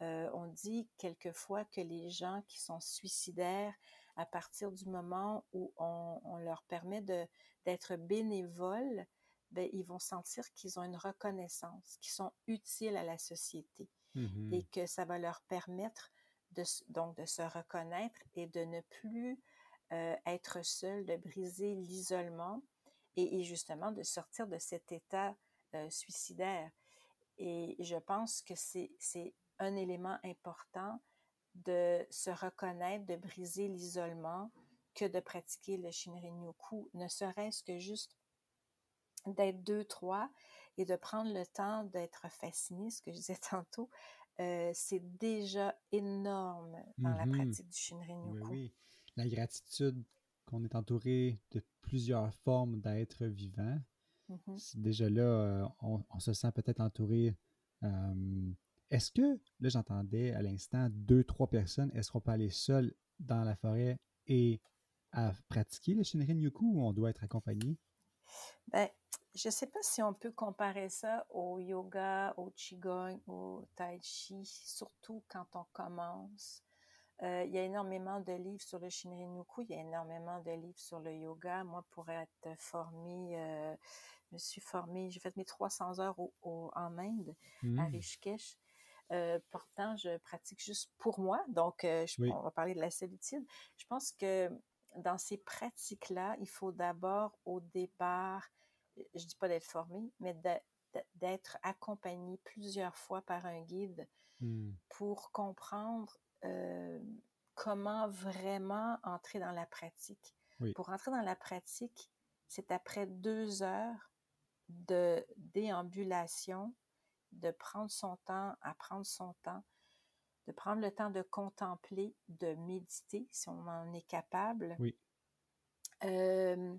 S2: On dit quelquefois que les gens qui sont suicidaires, à partir du moment où on, on leur permet d'être bénévoles, ben, ils vont sentir qu'ils ont une reconnaissance, qu'ils sont utiles à la société
S1: Mhm.
S2: et que ça va leur permettre donc de se reconnaître et de ne plus euh, être seul, de briser l'isolement et, justement de sortir de cet état euh, suicidaire. Et je pense que c'est c'est un élément important de se reconnaître, de briser l'isolement que de pratiquer le Shinrin-yoku, ne serait-ce que juste d'être deux, trois et de prendre le temps d'être fasciné, ce que je disais tantôt, euh, c'est déjà énorme dans la
S1: Mhm.
S2: pratique du Shinrin-yoku.
S1: oui. La gratitude qu'on est entouré de plusieurs formes d'êtres vivants.
S2: Mhm.
S1: C'est déjà là, euh, on, on se sent peut-être entouré. euh, est-ce que, là j'entendais à l'instant, deux, trois personnes, ne seront pas allées seules dans la forêt et à pratiquer le Shinrin-yoku ou on doit être accompagné?
S2: Ben, je ne sais pas si on peut comparer ça au yoga, au qigong, au tai chi, surtout quand on commence. Euh, il y a énormément de livres sur le Shinrin-yoku, il y a énormément de livres sur le yoga. Moi, pour être formée, euh, je me suis formée, j'ai fait mes 300 heures au- au- en Inde, à
S1: Hmm.
S2: Rishikesh. Euh, pourtant, je pratique juste pour moi, donc je-
S1: Oui.
S2: on va parler de la solitude. Je pense que dans ces pratiques-là, il faut d'abord, au départ, je dis pas d'être formé, mais d'être accompagné plusieurs fois par un guide
S1: Hmm.
S2: pour comprendre euh, comment vraiment entrer dans la pratique.
S1: Oui.
S2: Pour entrer dans la pratique, c'est après deux heures de déambulation, de prendre son temps, à prendre son temps, de prendre le temps de contempler, de méditer si on en est capable,
S1: Oui.
S2: euh,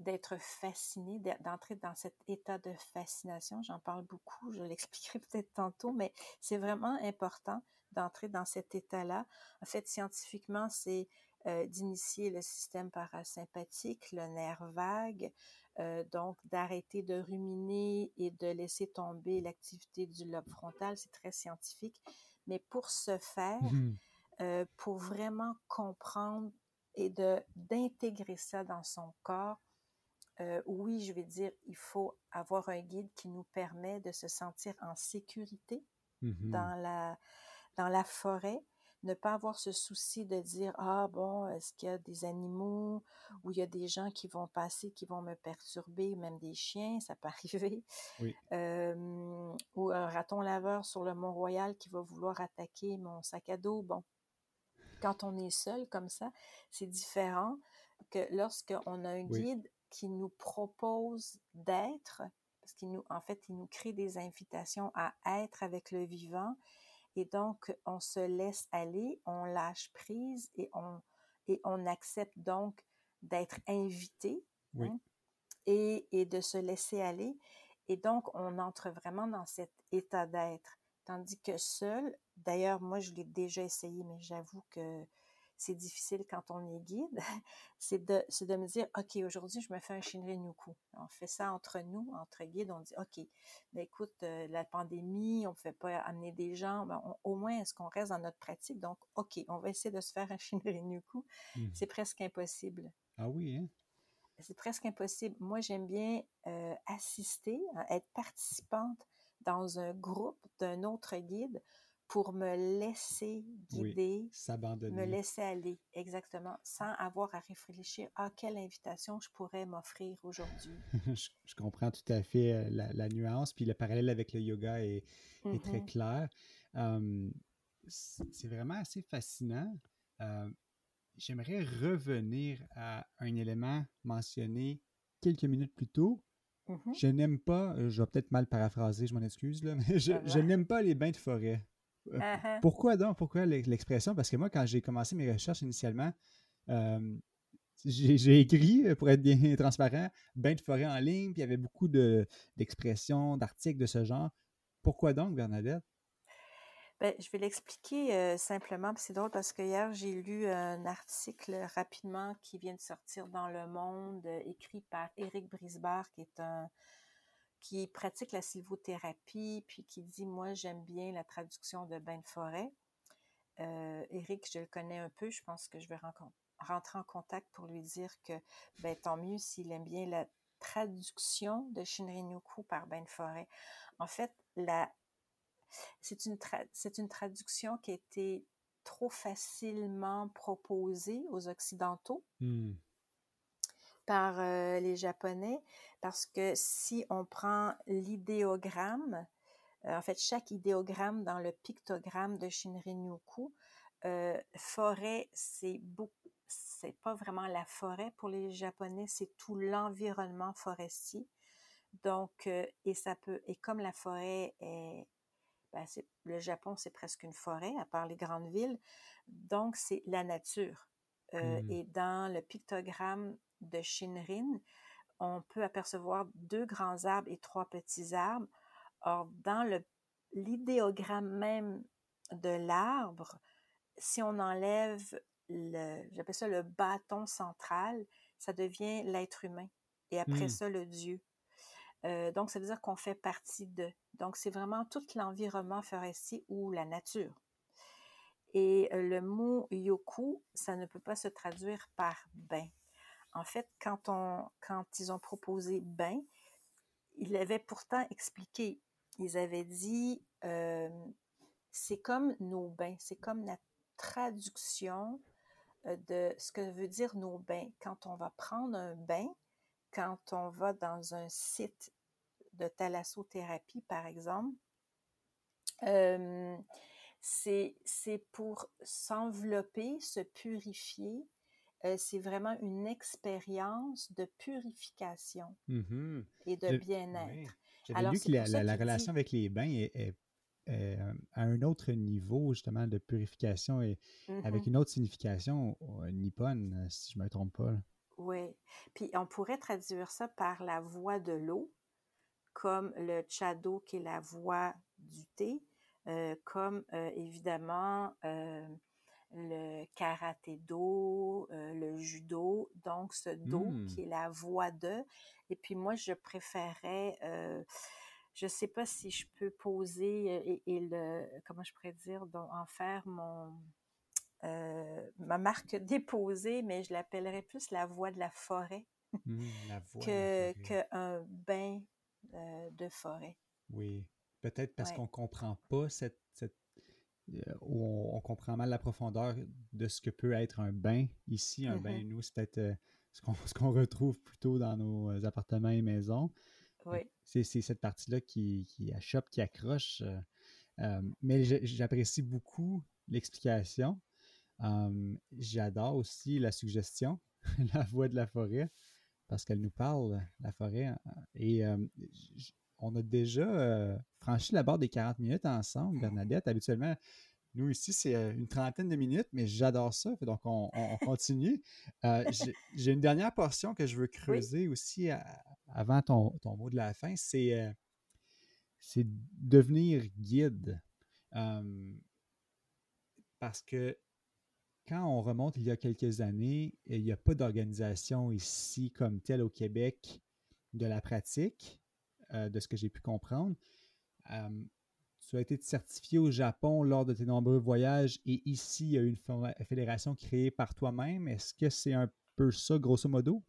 S2: d'être fasciné, d'entrer dans cet état de fascination. J'en parle beaucoup, je l'expliquerai peut-être tantôt, mais c'est vraiment important d'entrer dans cet état-là. En fait, scientifiquement, c'est euh, d'initier le système parasympathique, le nerf vague, euh, donc d'arrêter de ruminer et de laisser tomber l'activité du lobe frontal. C'est très scientifique. Mais pour ce faire,
S1: Mhm.
S2: euh, pour vraiment comprendre et de d'intégrer ça dans son corps, euh, oui, je vais dire, il faut avoir un guide qui nous permet de se sentir en sécurité
S1: Mhm.
S2: dans la, dans la forêt, ne pas avoir ce souci de dire, ah bon, est-ce qu'il y a des animaux ou il y a des gens qui vont passer, qui vont me perturber, même des chiens, ça peut arriver.
S1: Oui.
S2: Euh, ou un raton laveur sur le Mont-Royal qui va vouloir attaquer mon sac à dos. Bon, quand on est seul comme ça, c'est différent que lorsqu'on a un
S1: Oui.
S2: Qui nous propose d'être, parce qu'il nous, en fait, il nous crée des invitations à être avec le vivant, et donc on se laisse aller, on lâche prise et on et on accepte donc d'être invité
S1: Oui.
S2: hein, et, et de se laisser aller. Et donc, on entre vraiment dans cet état d'être. Tandis que seul, d'ailleurs, moi, je l'ai déjà essayé, mais j'avoue que c'est difficile quand on est guide, c'est de, c'est de me dire, OK, aujourd'hui, je me fais un Shinrin-yoku. On fait ça entre nous, entre guides, on dit, OK, mais écoute, euh, la pandémie, on ne pouvait pas amener des gens, ben, on- au moins, est-ce qu'on reste dans notre pratique? Donc, OK, on va essayer de se faire un Shinrin-yoku.
S1: Mhm.
S2: C'est presque impossible.
S1: Ah oui, hein?
S2: C'est presque impossible. Moi, j'aime bien euh, assister, hein, être participante dans un groupe d'un autre guide pour me laisser
S1: Oui.
S2: guider, me
S1: S'abandonner.
S2: laisser aller, exactement, sans avoir à réfléchir à quelle invitation je pourrais m'offrir aujourd'hui.
S1: je, je comprends tout à fait euh, la, la nuance, puis le parallèle avec le yoga est, est très
S2: Mhm.
S1: clair. C'est vraiment assez fascinant. Euh, J'aimerais revenir à un élément mentionné quelques minutes plus tôt.
S2: Mhm.
S1: Je n'aime pas, euh, je vais peut-être mal paraphraser, je m'en excuse, là, mais je n'aime pas les bains de forêt.
S2: Ah.
S1: Pourquoi donc? Pourquoi l'ex- l'expression? Parce que moi, quand j'ai commencé mes recherches initialement, euh, j'ai écrit, euh, pour être bien transparent, bain de forêt en ligne, puis il y avait beaucoup de- d'expressions, d'articles de ce genre. Pourquoi donc, Bernadette?
S2: Ben, je vais l'expliquer euh, simplement. C'est drôle parce que hier, j'ai lu un article rapidement qui vient de sortir dans Le Monde, euh, écrit par Éric Brisbard, qui est un qui pratique la sylvothérapie, puis qui dit Moi, j'aime bien la traduction de Bain de forêt. Euh, Éric, je le connais un peu. Je pense que je vais rentrer en contact pour lui dire que ben, tant mieux s'il aime bien la traduction de Shinrin-yoku par Bain de forêt. En fait, la c'est une, c'est une traduction qui a été trop facilement proposée aux Occidentaux mmh. Par euh, les Japonais, parce que si on prend l'idéogramme, euh, en fait, chaque idéogramme dans le pictogramme de Shinrin-yoku, euh, forêt, c'est c'est pas vraiment la forêt pour les Japonais, c'est tout l'environnement forestier. Donc, et ça peut, et comme la forêt est ben, le Japon, c'est presque une forêt, à part les grandes villes. Donc, c'est la nature. Euh, mmh. Et dans le pictogramme de Shinrin, on peut apercevoir deux grands arbres et trois petits arbres. Or, dans l'idéogramme même de l'arbre, si on enlève le, j'appelle ça le bâton central, ça devient l'être humain. Et après mmh. ça, le Dieu. Euh, donc, ça veut dire qu'on fait partie de. Donc, c'est vraiment tout l'environnement forestier ou la nature. Et euh, le mot yoku, ça ne peut pas se traduire par bain. En fait, quand, ils ont proposé bain, ils l'avaient pourtant expliqué. Ils avaient dit, euh, c'est comme nos bains, c'est comme la traduction de ce que veut dire nos bains. Quand on va prendre un bain, quand on va dans un site de thalassothérapie, par exemple, c'est pour s'envelopper, se purifier. C'est vraiment une expérience de purification mmh et de bien-être.
S1: J'avais lu que la, relation avec les bains est, à un autre niveau, justement, de purification et avec mmh une autre signification nippone, si je ne me trompe pas.
S2: Oui. Puis on pourrait traduire ça par la voie de l'eau, comme le chado qui est la voie du thé, euh, comme euh, évidemment euh, le karaté do, le judo, donc ce do mmh. qui est la voie de. Et puis moi, je préférais, je ne sais pas si je peux poser et, le, comment je pourrais dire, en faire mon, ma marque déposée, mais je l'appellerais plus la voie de la forêt. Mmh, que, qu'un bain de forêt.
S1: Oui, peut-être parce qu'on ne comprend pas cette, euh, ou on, comprend mal la profondeur de ce que peut être un bain. Ici, un bain, mm-hmm. nous, c'est peut-être euh, ce qu'on retrouve plutôt dans nos euh, appartements et maisons. Oui. C'est cette partie-là qui, qui achoppe, qui accroche. mais j'apprécie beaucoup l'explication. J'adore aussi la suggestion, la voix de la forêt parce qu'elle nous parle, la forêt. Hein, et euh, on a déjà euh, franchi la barre des 40 minutes ensemble, Bernadette. Habituellement, nous ici, c'est euh, une trentaine de minutes, mais j'adore ça. Donc, on, continue. J'ai une dernière portion que je veux creuser aussi avant ton, ton, mot de la fin. C'est devenir guide. parce que quand on remonte il y a quelques années, il n'y a pas d'organisation ici comme telle au Québec de la pratique, euh, de ce que j'ai pu comprendre. tu as été certifié au Japon lors de tes nombreux voyages et ici, il y a une fédération créée par toi-même. Est-ce que c'est un peu ça, grosso modo?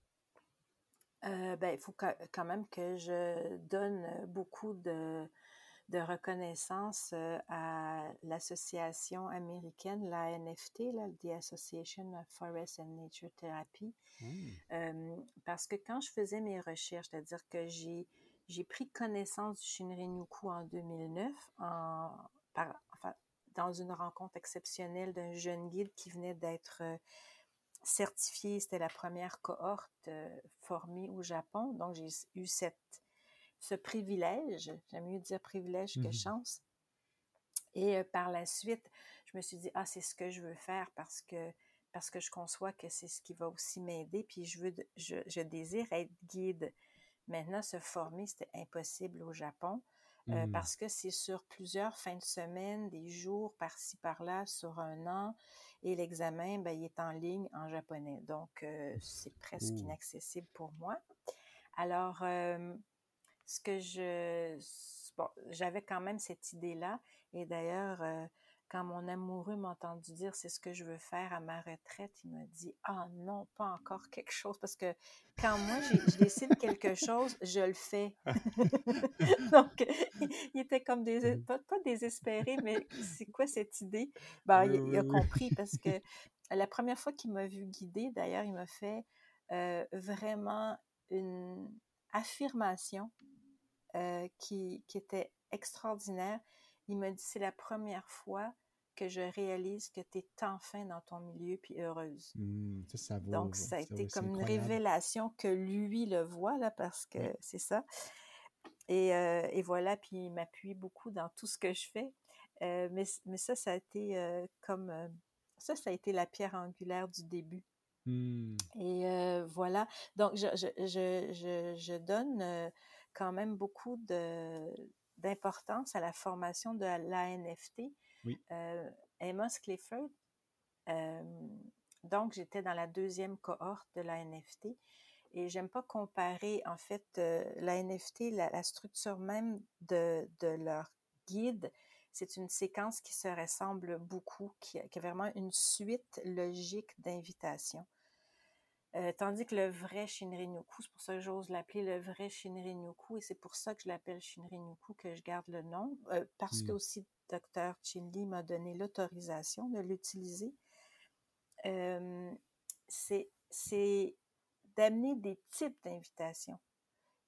S2: Euh, ben, il faut quand même que je donne beaucoup de, de reconnaissance euh, à l'association américaine, la NFT, là, The Association of Forest and Nature Therapy, euh, parce que quand je faisais mes recherches, c'est-à-dire que j'ai j'ai pris connaissance du Shinrin-yoku en 2009 en, par, enfin, dans une rencontre exceptionnelle d'un jeune guide qui venait d'être euh, certifié. C'était la première cohorte formée au Japon. Donc, j'ai eu cette ce privilège, j'aime mieux dire privilège que mmh chance. Et euh, par la suite, je me suis dit, ah, c'est ce que je veux faire parce que, parce que je conçois que c'est ce qui va aussi m'aider, puis je, veux, je, désire être guide. Maintenant, se former, c'était impossible au Japon. Mmh. parce que c'est sur plusieurs fins de semaine, des jours par-ci par-là, sur un an, et l'examen, ben, il est en ligne en japonais. Donc, c'est presque inaccessible pour moi. Alors, ce que je... Bon, j'avais quand même cette idée-là, et d'ailleurs, quand mon amoureux m'a entendu dire c'est ce que je veux faire à ma retraite, il m'a dit ah non, pas encore quelque chose parce que quand moi je décide quelque chose, je le fais. Donc il était comme des, pas, désespéré, mais c'est quoi cette idée? Ben, il, a compris parce que la première fois qu'il m'a vu guider, d'ailleurs, il m'a fait euh, vraiment une affirmation euh, qui, qui était extraordinaire. Il m'a dit, c'est la première fois que je réalise que tu es enfin dans ton milieu puis heureuse.
S1: Mmh, ça,
S2: Donc, ça a été comme une révélation que lui le voit, là, parce que c'est ça. Et, euh, et, voilà, puis il m'appuie beaucoup dans tout ce que je fais. Euh, mais, mais, ça, ça a été euh, comme... ça, ça a été la pierre angulaire du début. Mmh. Et voilà. Donc, je, je, je, je donne quand même beaucoup de, d'importance à la formation de l'ANFT. Oui. Euh, Amos Clifford, euh, donc j'étais dans la deuxième cohorte de l'ANFT et j'aime pas comparer en fait euh, l'ANFT, la, la, structure même de, de leur guide. C'est une séquence qui se ressemble beaucoup, qui, qui a vraiment une suite logique d'invitations. Euh, tandis que le vrai Shinrin-yoku, c'est pour ça que j'ose l'appeler le vrai Shinrin-yoku, et c'est pour ça que je l'appelle Shinrin-yoku, que je garde le nom, euh, parce que mmh. aussi Dr. Chin m'a donné l'autorisation de l'utiliser. Euh, c'est d'amener des types d'invitations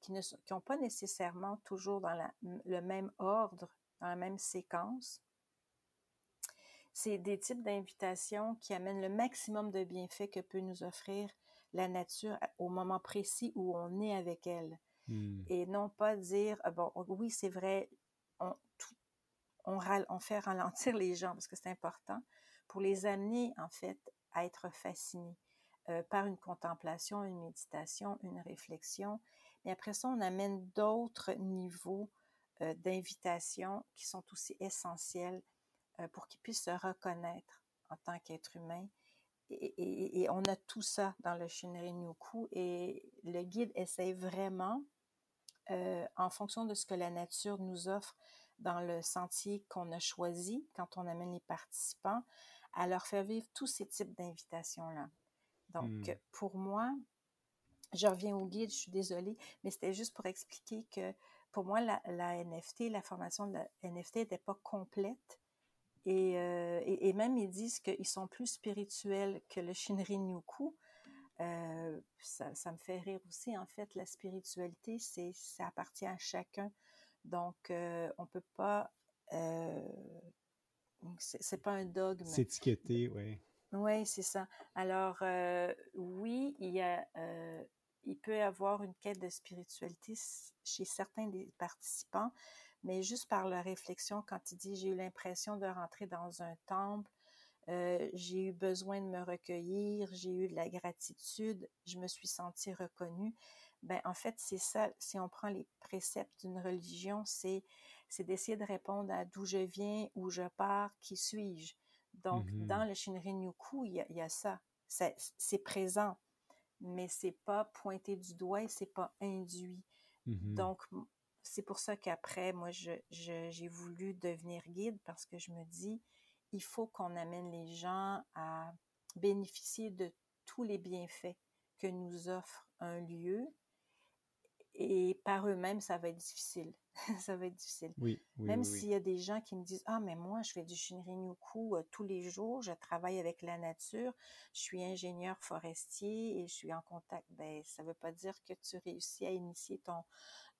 S2: qui n'ont pas nécessairement toujours dans la, le même ordre, dans la même séquence. C'est des types d'invitations qui amènent le maximum de bienfaits que peut nous offrir la nature au moment précis où on est avec elle. Hmm. Et non pas dire, ah bon, oui, c'est vrai, on, on, fait ralentir les gens parce que c'est important pour les amener, en fait, à être fascinés euh, par une contemplation, une méditation, une réflexion. Et après ça, on amène d'autres niveaux euh, d'invitation qui sont aussi essentiels euh, pour qu'ils puissent se reconnaître en tant qu'être humain et, on a tout ça dans le Shinrin-yoku et le guide essaie vraiment, euh, en fonction de ce que la nature nous offre dans le sentier qu'on a choisi quand on amène les participants, à leur faire vivre tous ces types d'invitations-là. Donc, hmm. pour moi, je reviens au guide, je suis désolée, mais c'était juste pour expliquer que pour moi, la, la NFT, la formation de la NFT n'était pas complète euh, et, et, même ils disent qu'ils sont plus spirituels que le Shinrin-yoku. Euh, ça, ça, me fait rire aussi. En fait, la spiritualité, c'est ça appartient à chacun. Donc, euh, on peut pas. Euh, c'est pas un dogme.
S1: C'est étiqueté, oui.
S2: Oui, c'est ça. Alors, oui, il y a. il peut y avoir une quête de spiritualité chez certains des participants, mais juste par la réflexion, quand il dit j'ai eu l'impression de rentrer dans un temple, euh, j'ai eu besoin de me recueillir, j'ai eu de la gratitude, je me suis sentie reconnue. Ben en fait c'est ça. Si on prend les préceptes d'une religion, c'est c'est d'essayer de répondre à d'où je viens, où je pars, qui suis-je. Donc mm-hmm. dans le Shinrin-yoku, il y a, il y a ça. C'est présent, mais c'est pas pointé du doigt et c'est pas induit. Mm-hmm. Donc c'est pour ça qu'après, moi, j'ai je, voulu devenir guide parce que je me dis, il faut qu'on amène les gens à bénéficier de tous les bienfaits que nous offre un lieu. Et par eux-mêmes, ça va être difficile. ça va être difficile.
S1: Oui,
S2: Même s'il y a des gens qui me disent Ah, mais moi, je fais du Shinrin-yoku euh, tous les jours, je travaille avec la nature, je suis ingénieur forestier et je suis en contact. Ben, ça ne veut pas dire que tu réussis à initier ton,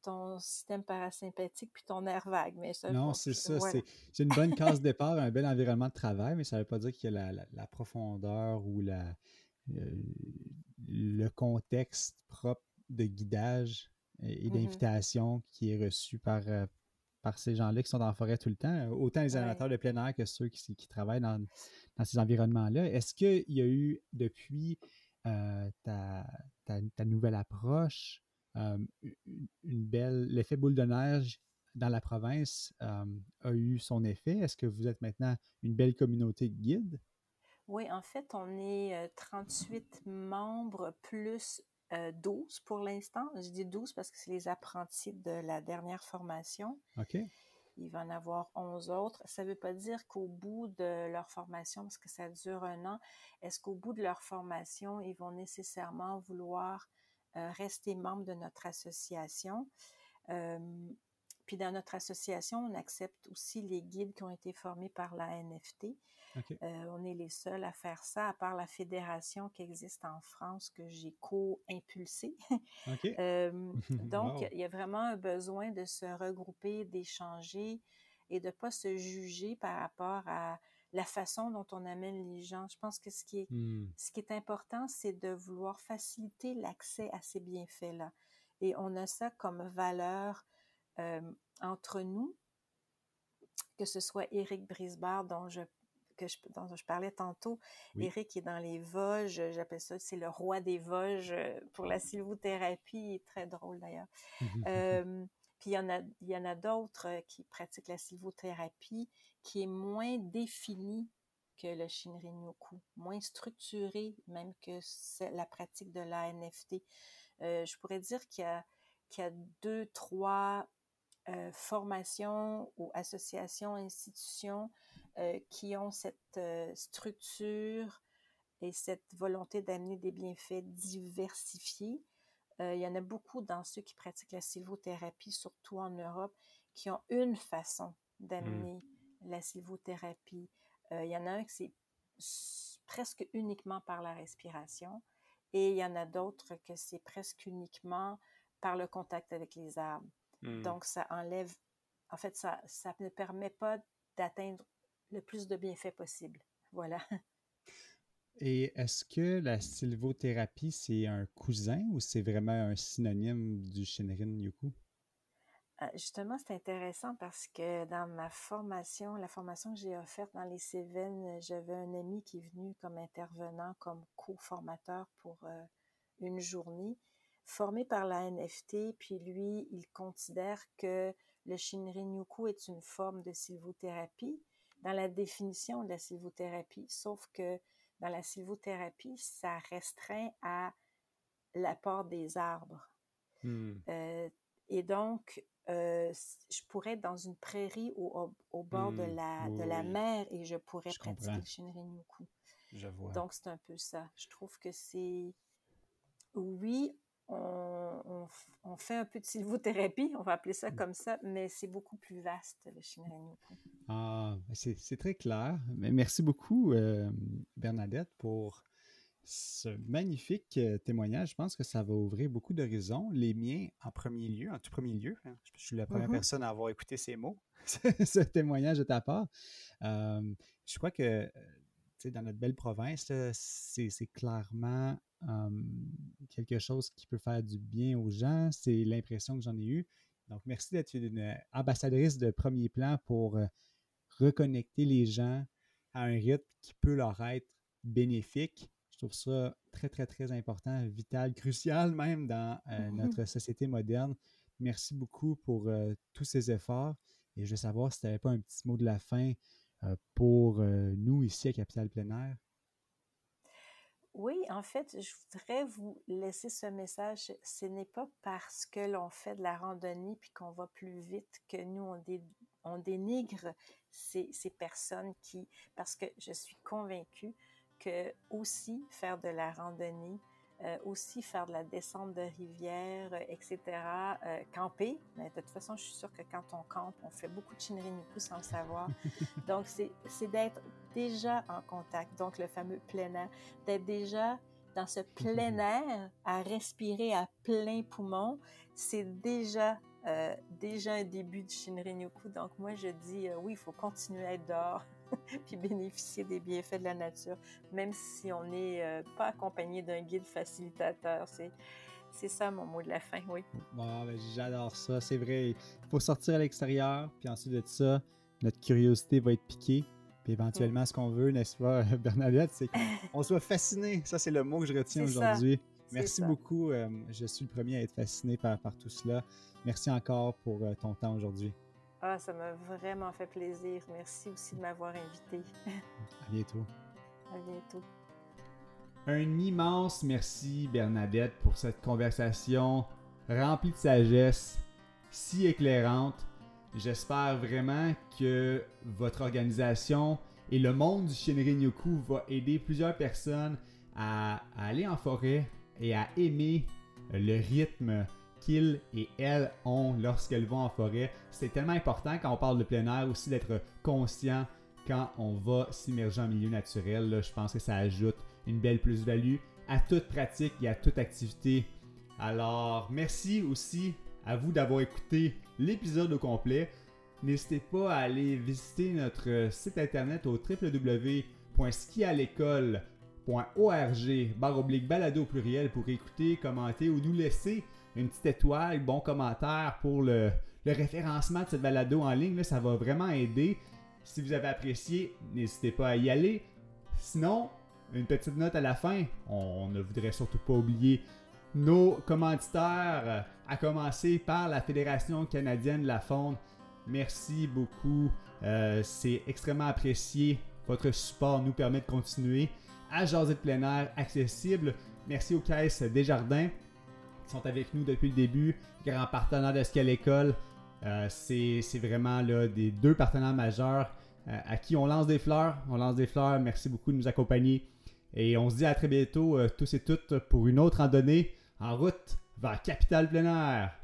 S2: ton système parasympathique puis ton nerf vague. Mais
S1: non, c'est ça. C'est une bonne case départ, un bel environnement de travail, mais ça ne veut pas dire qu'il y a la, profondeur ou la, euh, le contexte propre de guidage et, mmh d'invitation qui est reçu par, euh, par ces gens-là qui sont dans la forêt tout le temps, autant les animateurs de plein air que ceux qui, qui travaillent dans, dans ces environnements-là. Est-ce qu'il y a eu depuis euh, ta, ta, ta, nouvelle approche une belle, l'effet boule de neige dans la province a eu son effet? Est-ce que vous êtes maintenant une belle communauté de guides?
S2: Oui, en fait, on est 38 membres plus 12 pour l'instant. Je dis 12 parce que c'est les apprentis de la dernière formation.
S1: OK.
S2: Il va en avoir 11 autres. Ça ne veut pas dire qu'au bout de leur formation, parce que ça dure un an, est-ce qu'au bout de leur formation, ils vont nécessairement vouloir rester membres de notre association? puis dans notre association, on accepte aussi les guides qui ont été formés par la NFT. Euh, on est les seuls à faire ça, à part la fédération qui existe en France que j'ai co-impulsée. Euh, donc, il y a vraiment un besoin de se regrouper, d'échanger et de ne pas se juger par rapport à la façon dont on amène les gens. Je pense que ce qui est, hmm. ce qui est important, c'est de vouloir faciliter l'accès à ces bienfaits-là. Et on a ça comme valeur euh, entre nous, que ce soit Éric Brisbard, dont je que je, dont je parlais tantôt. Éric est dans les Vosges, j'appelle ça, c'est le roi des Vosges euh, pour la sylvothérapie, très drôle d'ailleurs. euh, puis il y en a, il y en a d'autres qui pratiquent la sylvothérapie qui est moins définie que le Shinrin-yoku, moins structurée même que la pratique de l'ANFT. Euh, je pourrais dire qu'il y a, qu'il y a deux, trois euh, formations ou associations, institutions euh, qui ont cette euh, structure et cette volonté d'amener des bienfaits diversifiés. il y en a beaucoup dans ceux qui pratiquent la sylvothérapie, surtout en Europe, qui ont une façon d'amener mmh. La sylvothérapie. il y en a un qui c'est presque uniquement par la respiration et il y en a d'autres que c'est presque uniquement par le contact avec les arbres. Hmm. Donc, ça enlève, en fait, ça, ça ne permet pas d'atteindre le plus de bienfaits possible. Voilà.
S1: Et est-ce que la sylvothérapie, c'est un cousin ou c'est vraiment un synonyme du Shinrin Yoku?
S2: Ah, justement, c'est intéressant parce que dans ma formation, la formation que j'ai offerte dans les Cévennes, j'avais un ami qui est venu comme intervenant, comme co-formateur pour euh, une journée formé par la NFT, puis lui, il considère que le Shinrin-yoku est une forme de sylvothérapie dans la définition de la sylvothérapie, sauf que dans la sylvothérapie, ça restreint à l'apport des arbres. Hmm. Euh, et donc, euh, je pourrais être dans une prairie ou au, bord de, hmm. la, de la mer et je pourrais pratiquer le Shinrin-yoku.
S1: Je vois.
S2: Donc, c'est un peu ça. Je trouve que c'est... Oui, on, fait un peu de sylvothérapie, on va appeler ça mmh. comme ça, mais c'est beaucoup plus vaste, le Shinrin
S1: Ah, ben c'est très clair. Mais merci beaucoup, euh, Bernadette, pour ce magnifique euh, témoignage. Je pense que ça va ouvrir beaucoup d'horizons. Les miens, en premier lieu, en tout premier lieu, hein, je suis la première mmh personne à avoir écouté ces mots, ce témoignage de ta part. Euh, je crois que dans notre belle province, c'est clairement quelque chose qui peut faire du bien aux gens. C'est l'impression que j'en ai eue. Donc, merci d'être une ambassadrice de premier plan pour euh, reconnecter les gens à un rythme qui peut leur être bénéfique. Trouve ça très, très, très important, vital, crucial même dans euh, mmh notre société moderne. Merci beaucoup pour euh, tous ces efforts. Et je veux savoir si tu n'avais pas un petit mot de la fin pour nous ici à Capital Plein Air.
S2: Oui, en fait, je voudrais vous laisser ce message. Ce n'est pas parce que l'on fait de la randonnée puis qu'on va plus vite que nous, on, dénigre ces, ces, personnes qui, parce que je suis convaincue que aussi faire de la randonnée, euh, aussi faire de la descente de rivière, euh, etc., euh, camper. Mais de toute façon, je suis sûre que quand on campe, on fait beaucoup de chinriniku sans le savoir. Donc, c'est d'être déjà en contact, donc le fameux plein air, d'être déjà dans ce plein air, à respirer à plein poumon, c'est déjà déjà un début de Shinrin-yoku. Donc moi, je dis oui, il faut continuer à être dehors. puis bénéficier des bienfaits de la nature, même si on n'est euh, pas accompagné d'un guide facilitateur. C'est, c'est ça mon mot de la fin, oui.
S1: Bon, ben, j'adore ça, c'est vrai. Il faut sortir à l'extérieur, puis ensuite de ça, notre curiosité va être piquée. Puis éventuellement, ce qu'on veut, n'est-ce pas, Bernadette, c'est qu'on soit fasciné. Ça, c'est le mot que je retiens aujourd'hui. Merci beaucoup. Euh, je suis le premier à être fasciné par, par tout cela. Merci encore pour euh, ton temps aujourd'hui.
S2: Ah, ça m'a vraiment fait plaisir. Merci aussi de m'avoir invité.
S1: à bientôt.
S2: À bientôt.
S1: Un immense merci Bernadette pour cette conversation remplie de sagesse, si éclairante. J'espère vraiment que votre organisation et le monde du Shinrin-yoku va aider plusieurs personnes à, aller en forêt et à aimer le rythme qu'ils et elles ont lorsqu'elles vont en forêt. C'est tellement important quand on parle de plein air aussi d'être conscient quand on va s'immerger en milieu naturel. je pense que ça ajoute une belle plus-value à toute pratique et à toute activité. Alors, merci aussi à vous d'avoir écouté l'épisode au complet. N'hésitez pas à aller visiter notre site internet au www.skialécole.org barre oblique balado au pluriel pour écouter, commenter ou nous laisser une petite étoile, bon commentaire pour le, référencement de cette balado en ligne. ça va vraiment aider. Si vous avez apprécié, n'hésitez pas à y aller. Sinon, une petite note à la fin. On ne voudrait surtout pas oublier nos commanditaires, à commencer par la Fédération canadienne de la faune. Merci beaucoup. Euh, c'est extrêmement apprécié. Votre support nous permet de continuer à jaser de plein air accessible. Merci aux caisses Desjardins qui sont avec nous depuis le début, grand partenaire de École. Euh, c'est vraiment là, des deux partenaires majeurs euh, à qui on lance des fleurs. On lance des fleurs. Merci beaucoup de nous accompagner. Et on se dit à très bientôt, tous et toutes, pour une autre randonnée en route vers Capital Plein Air.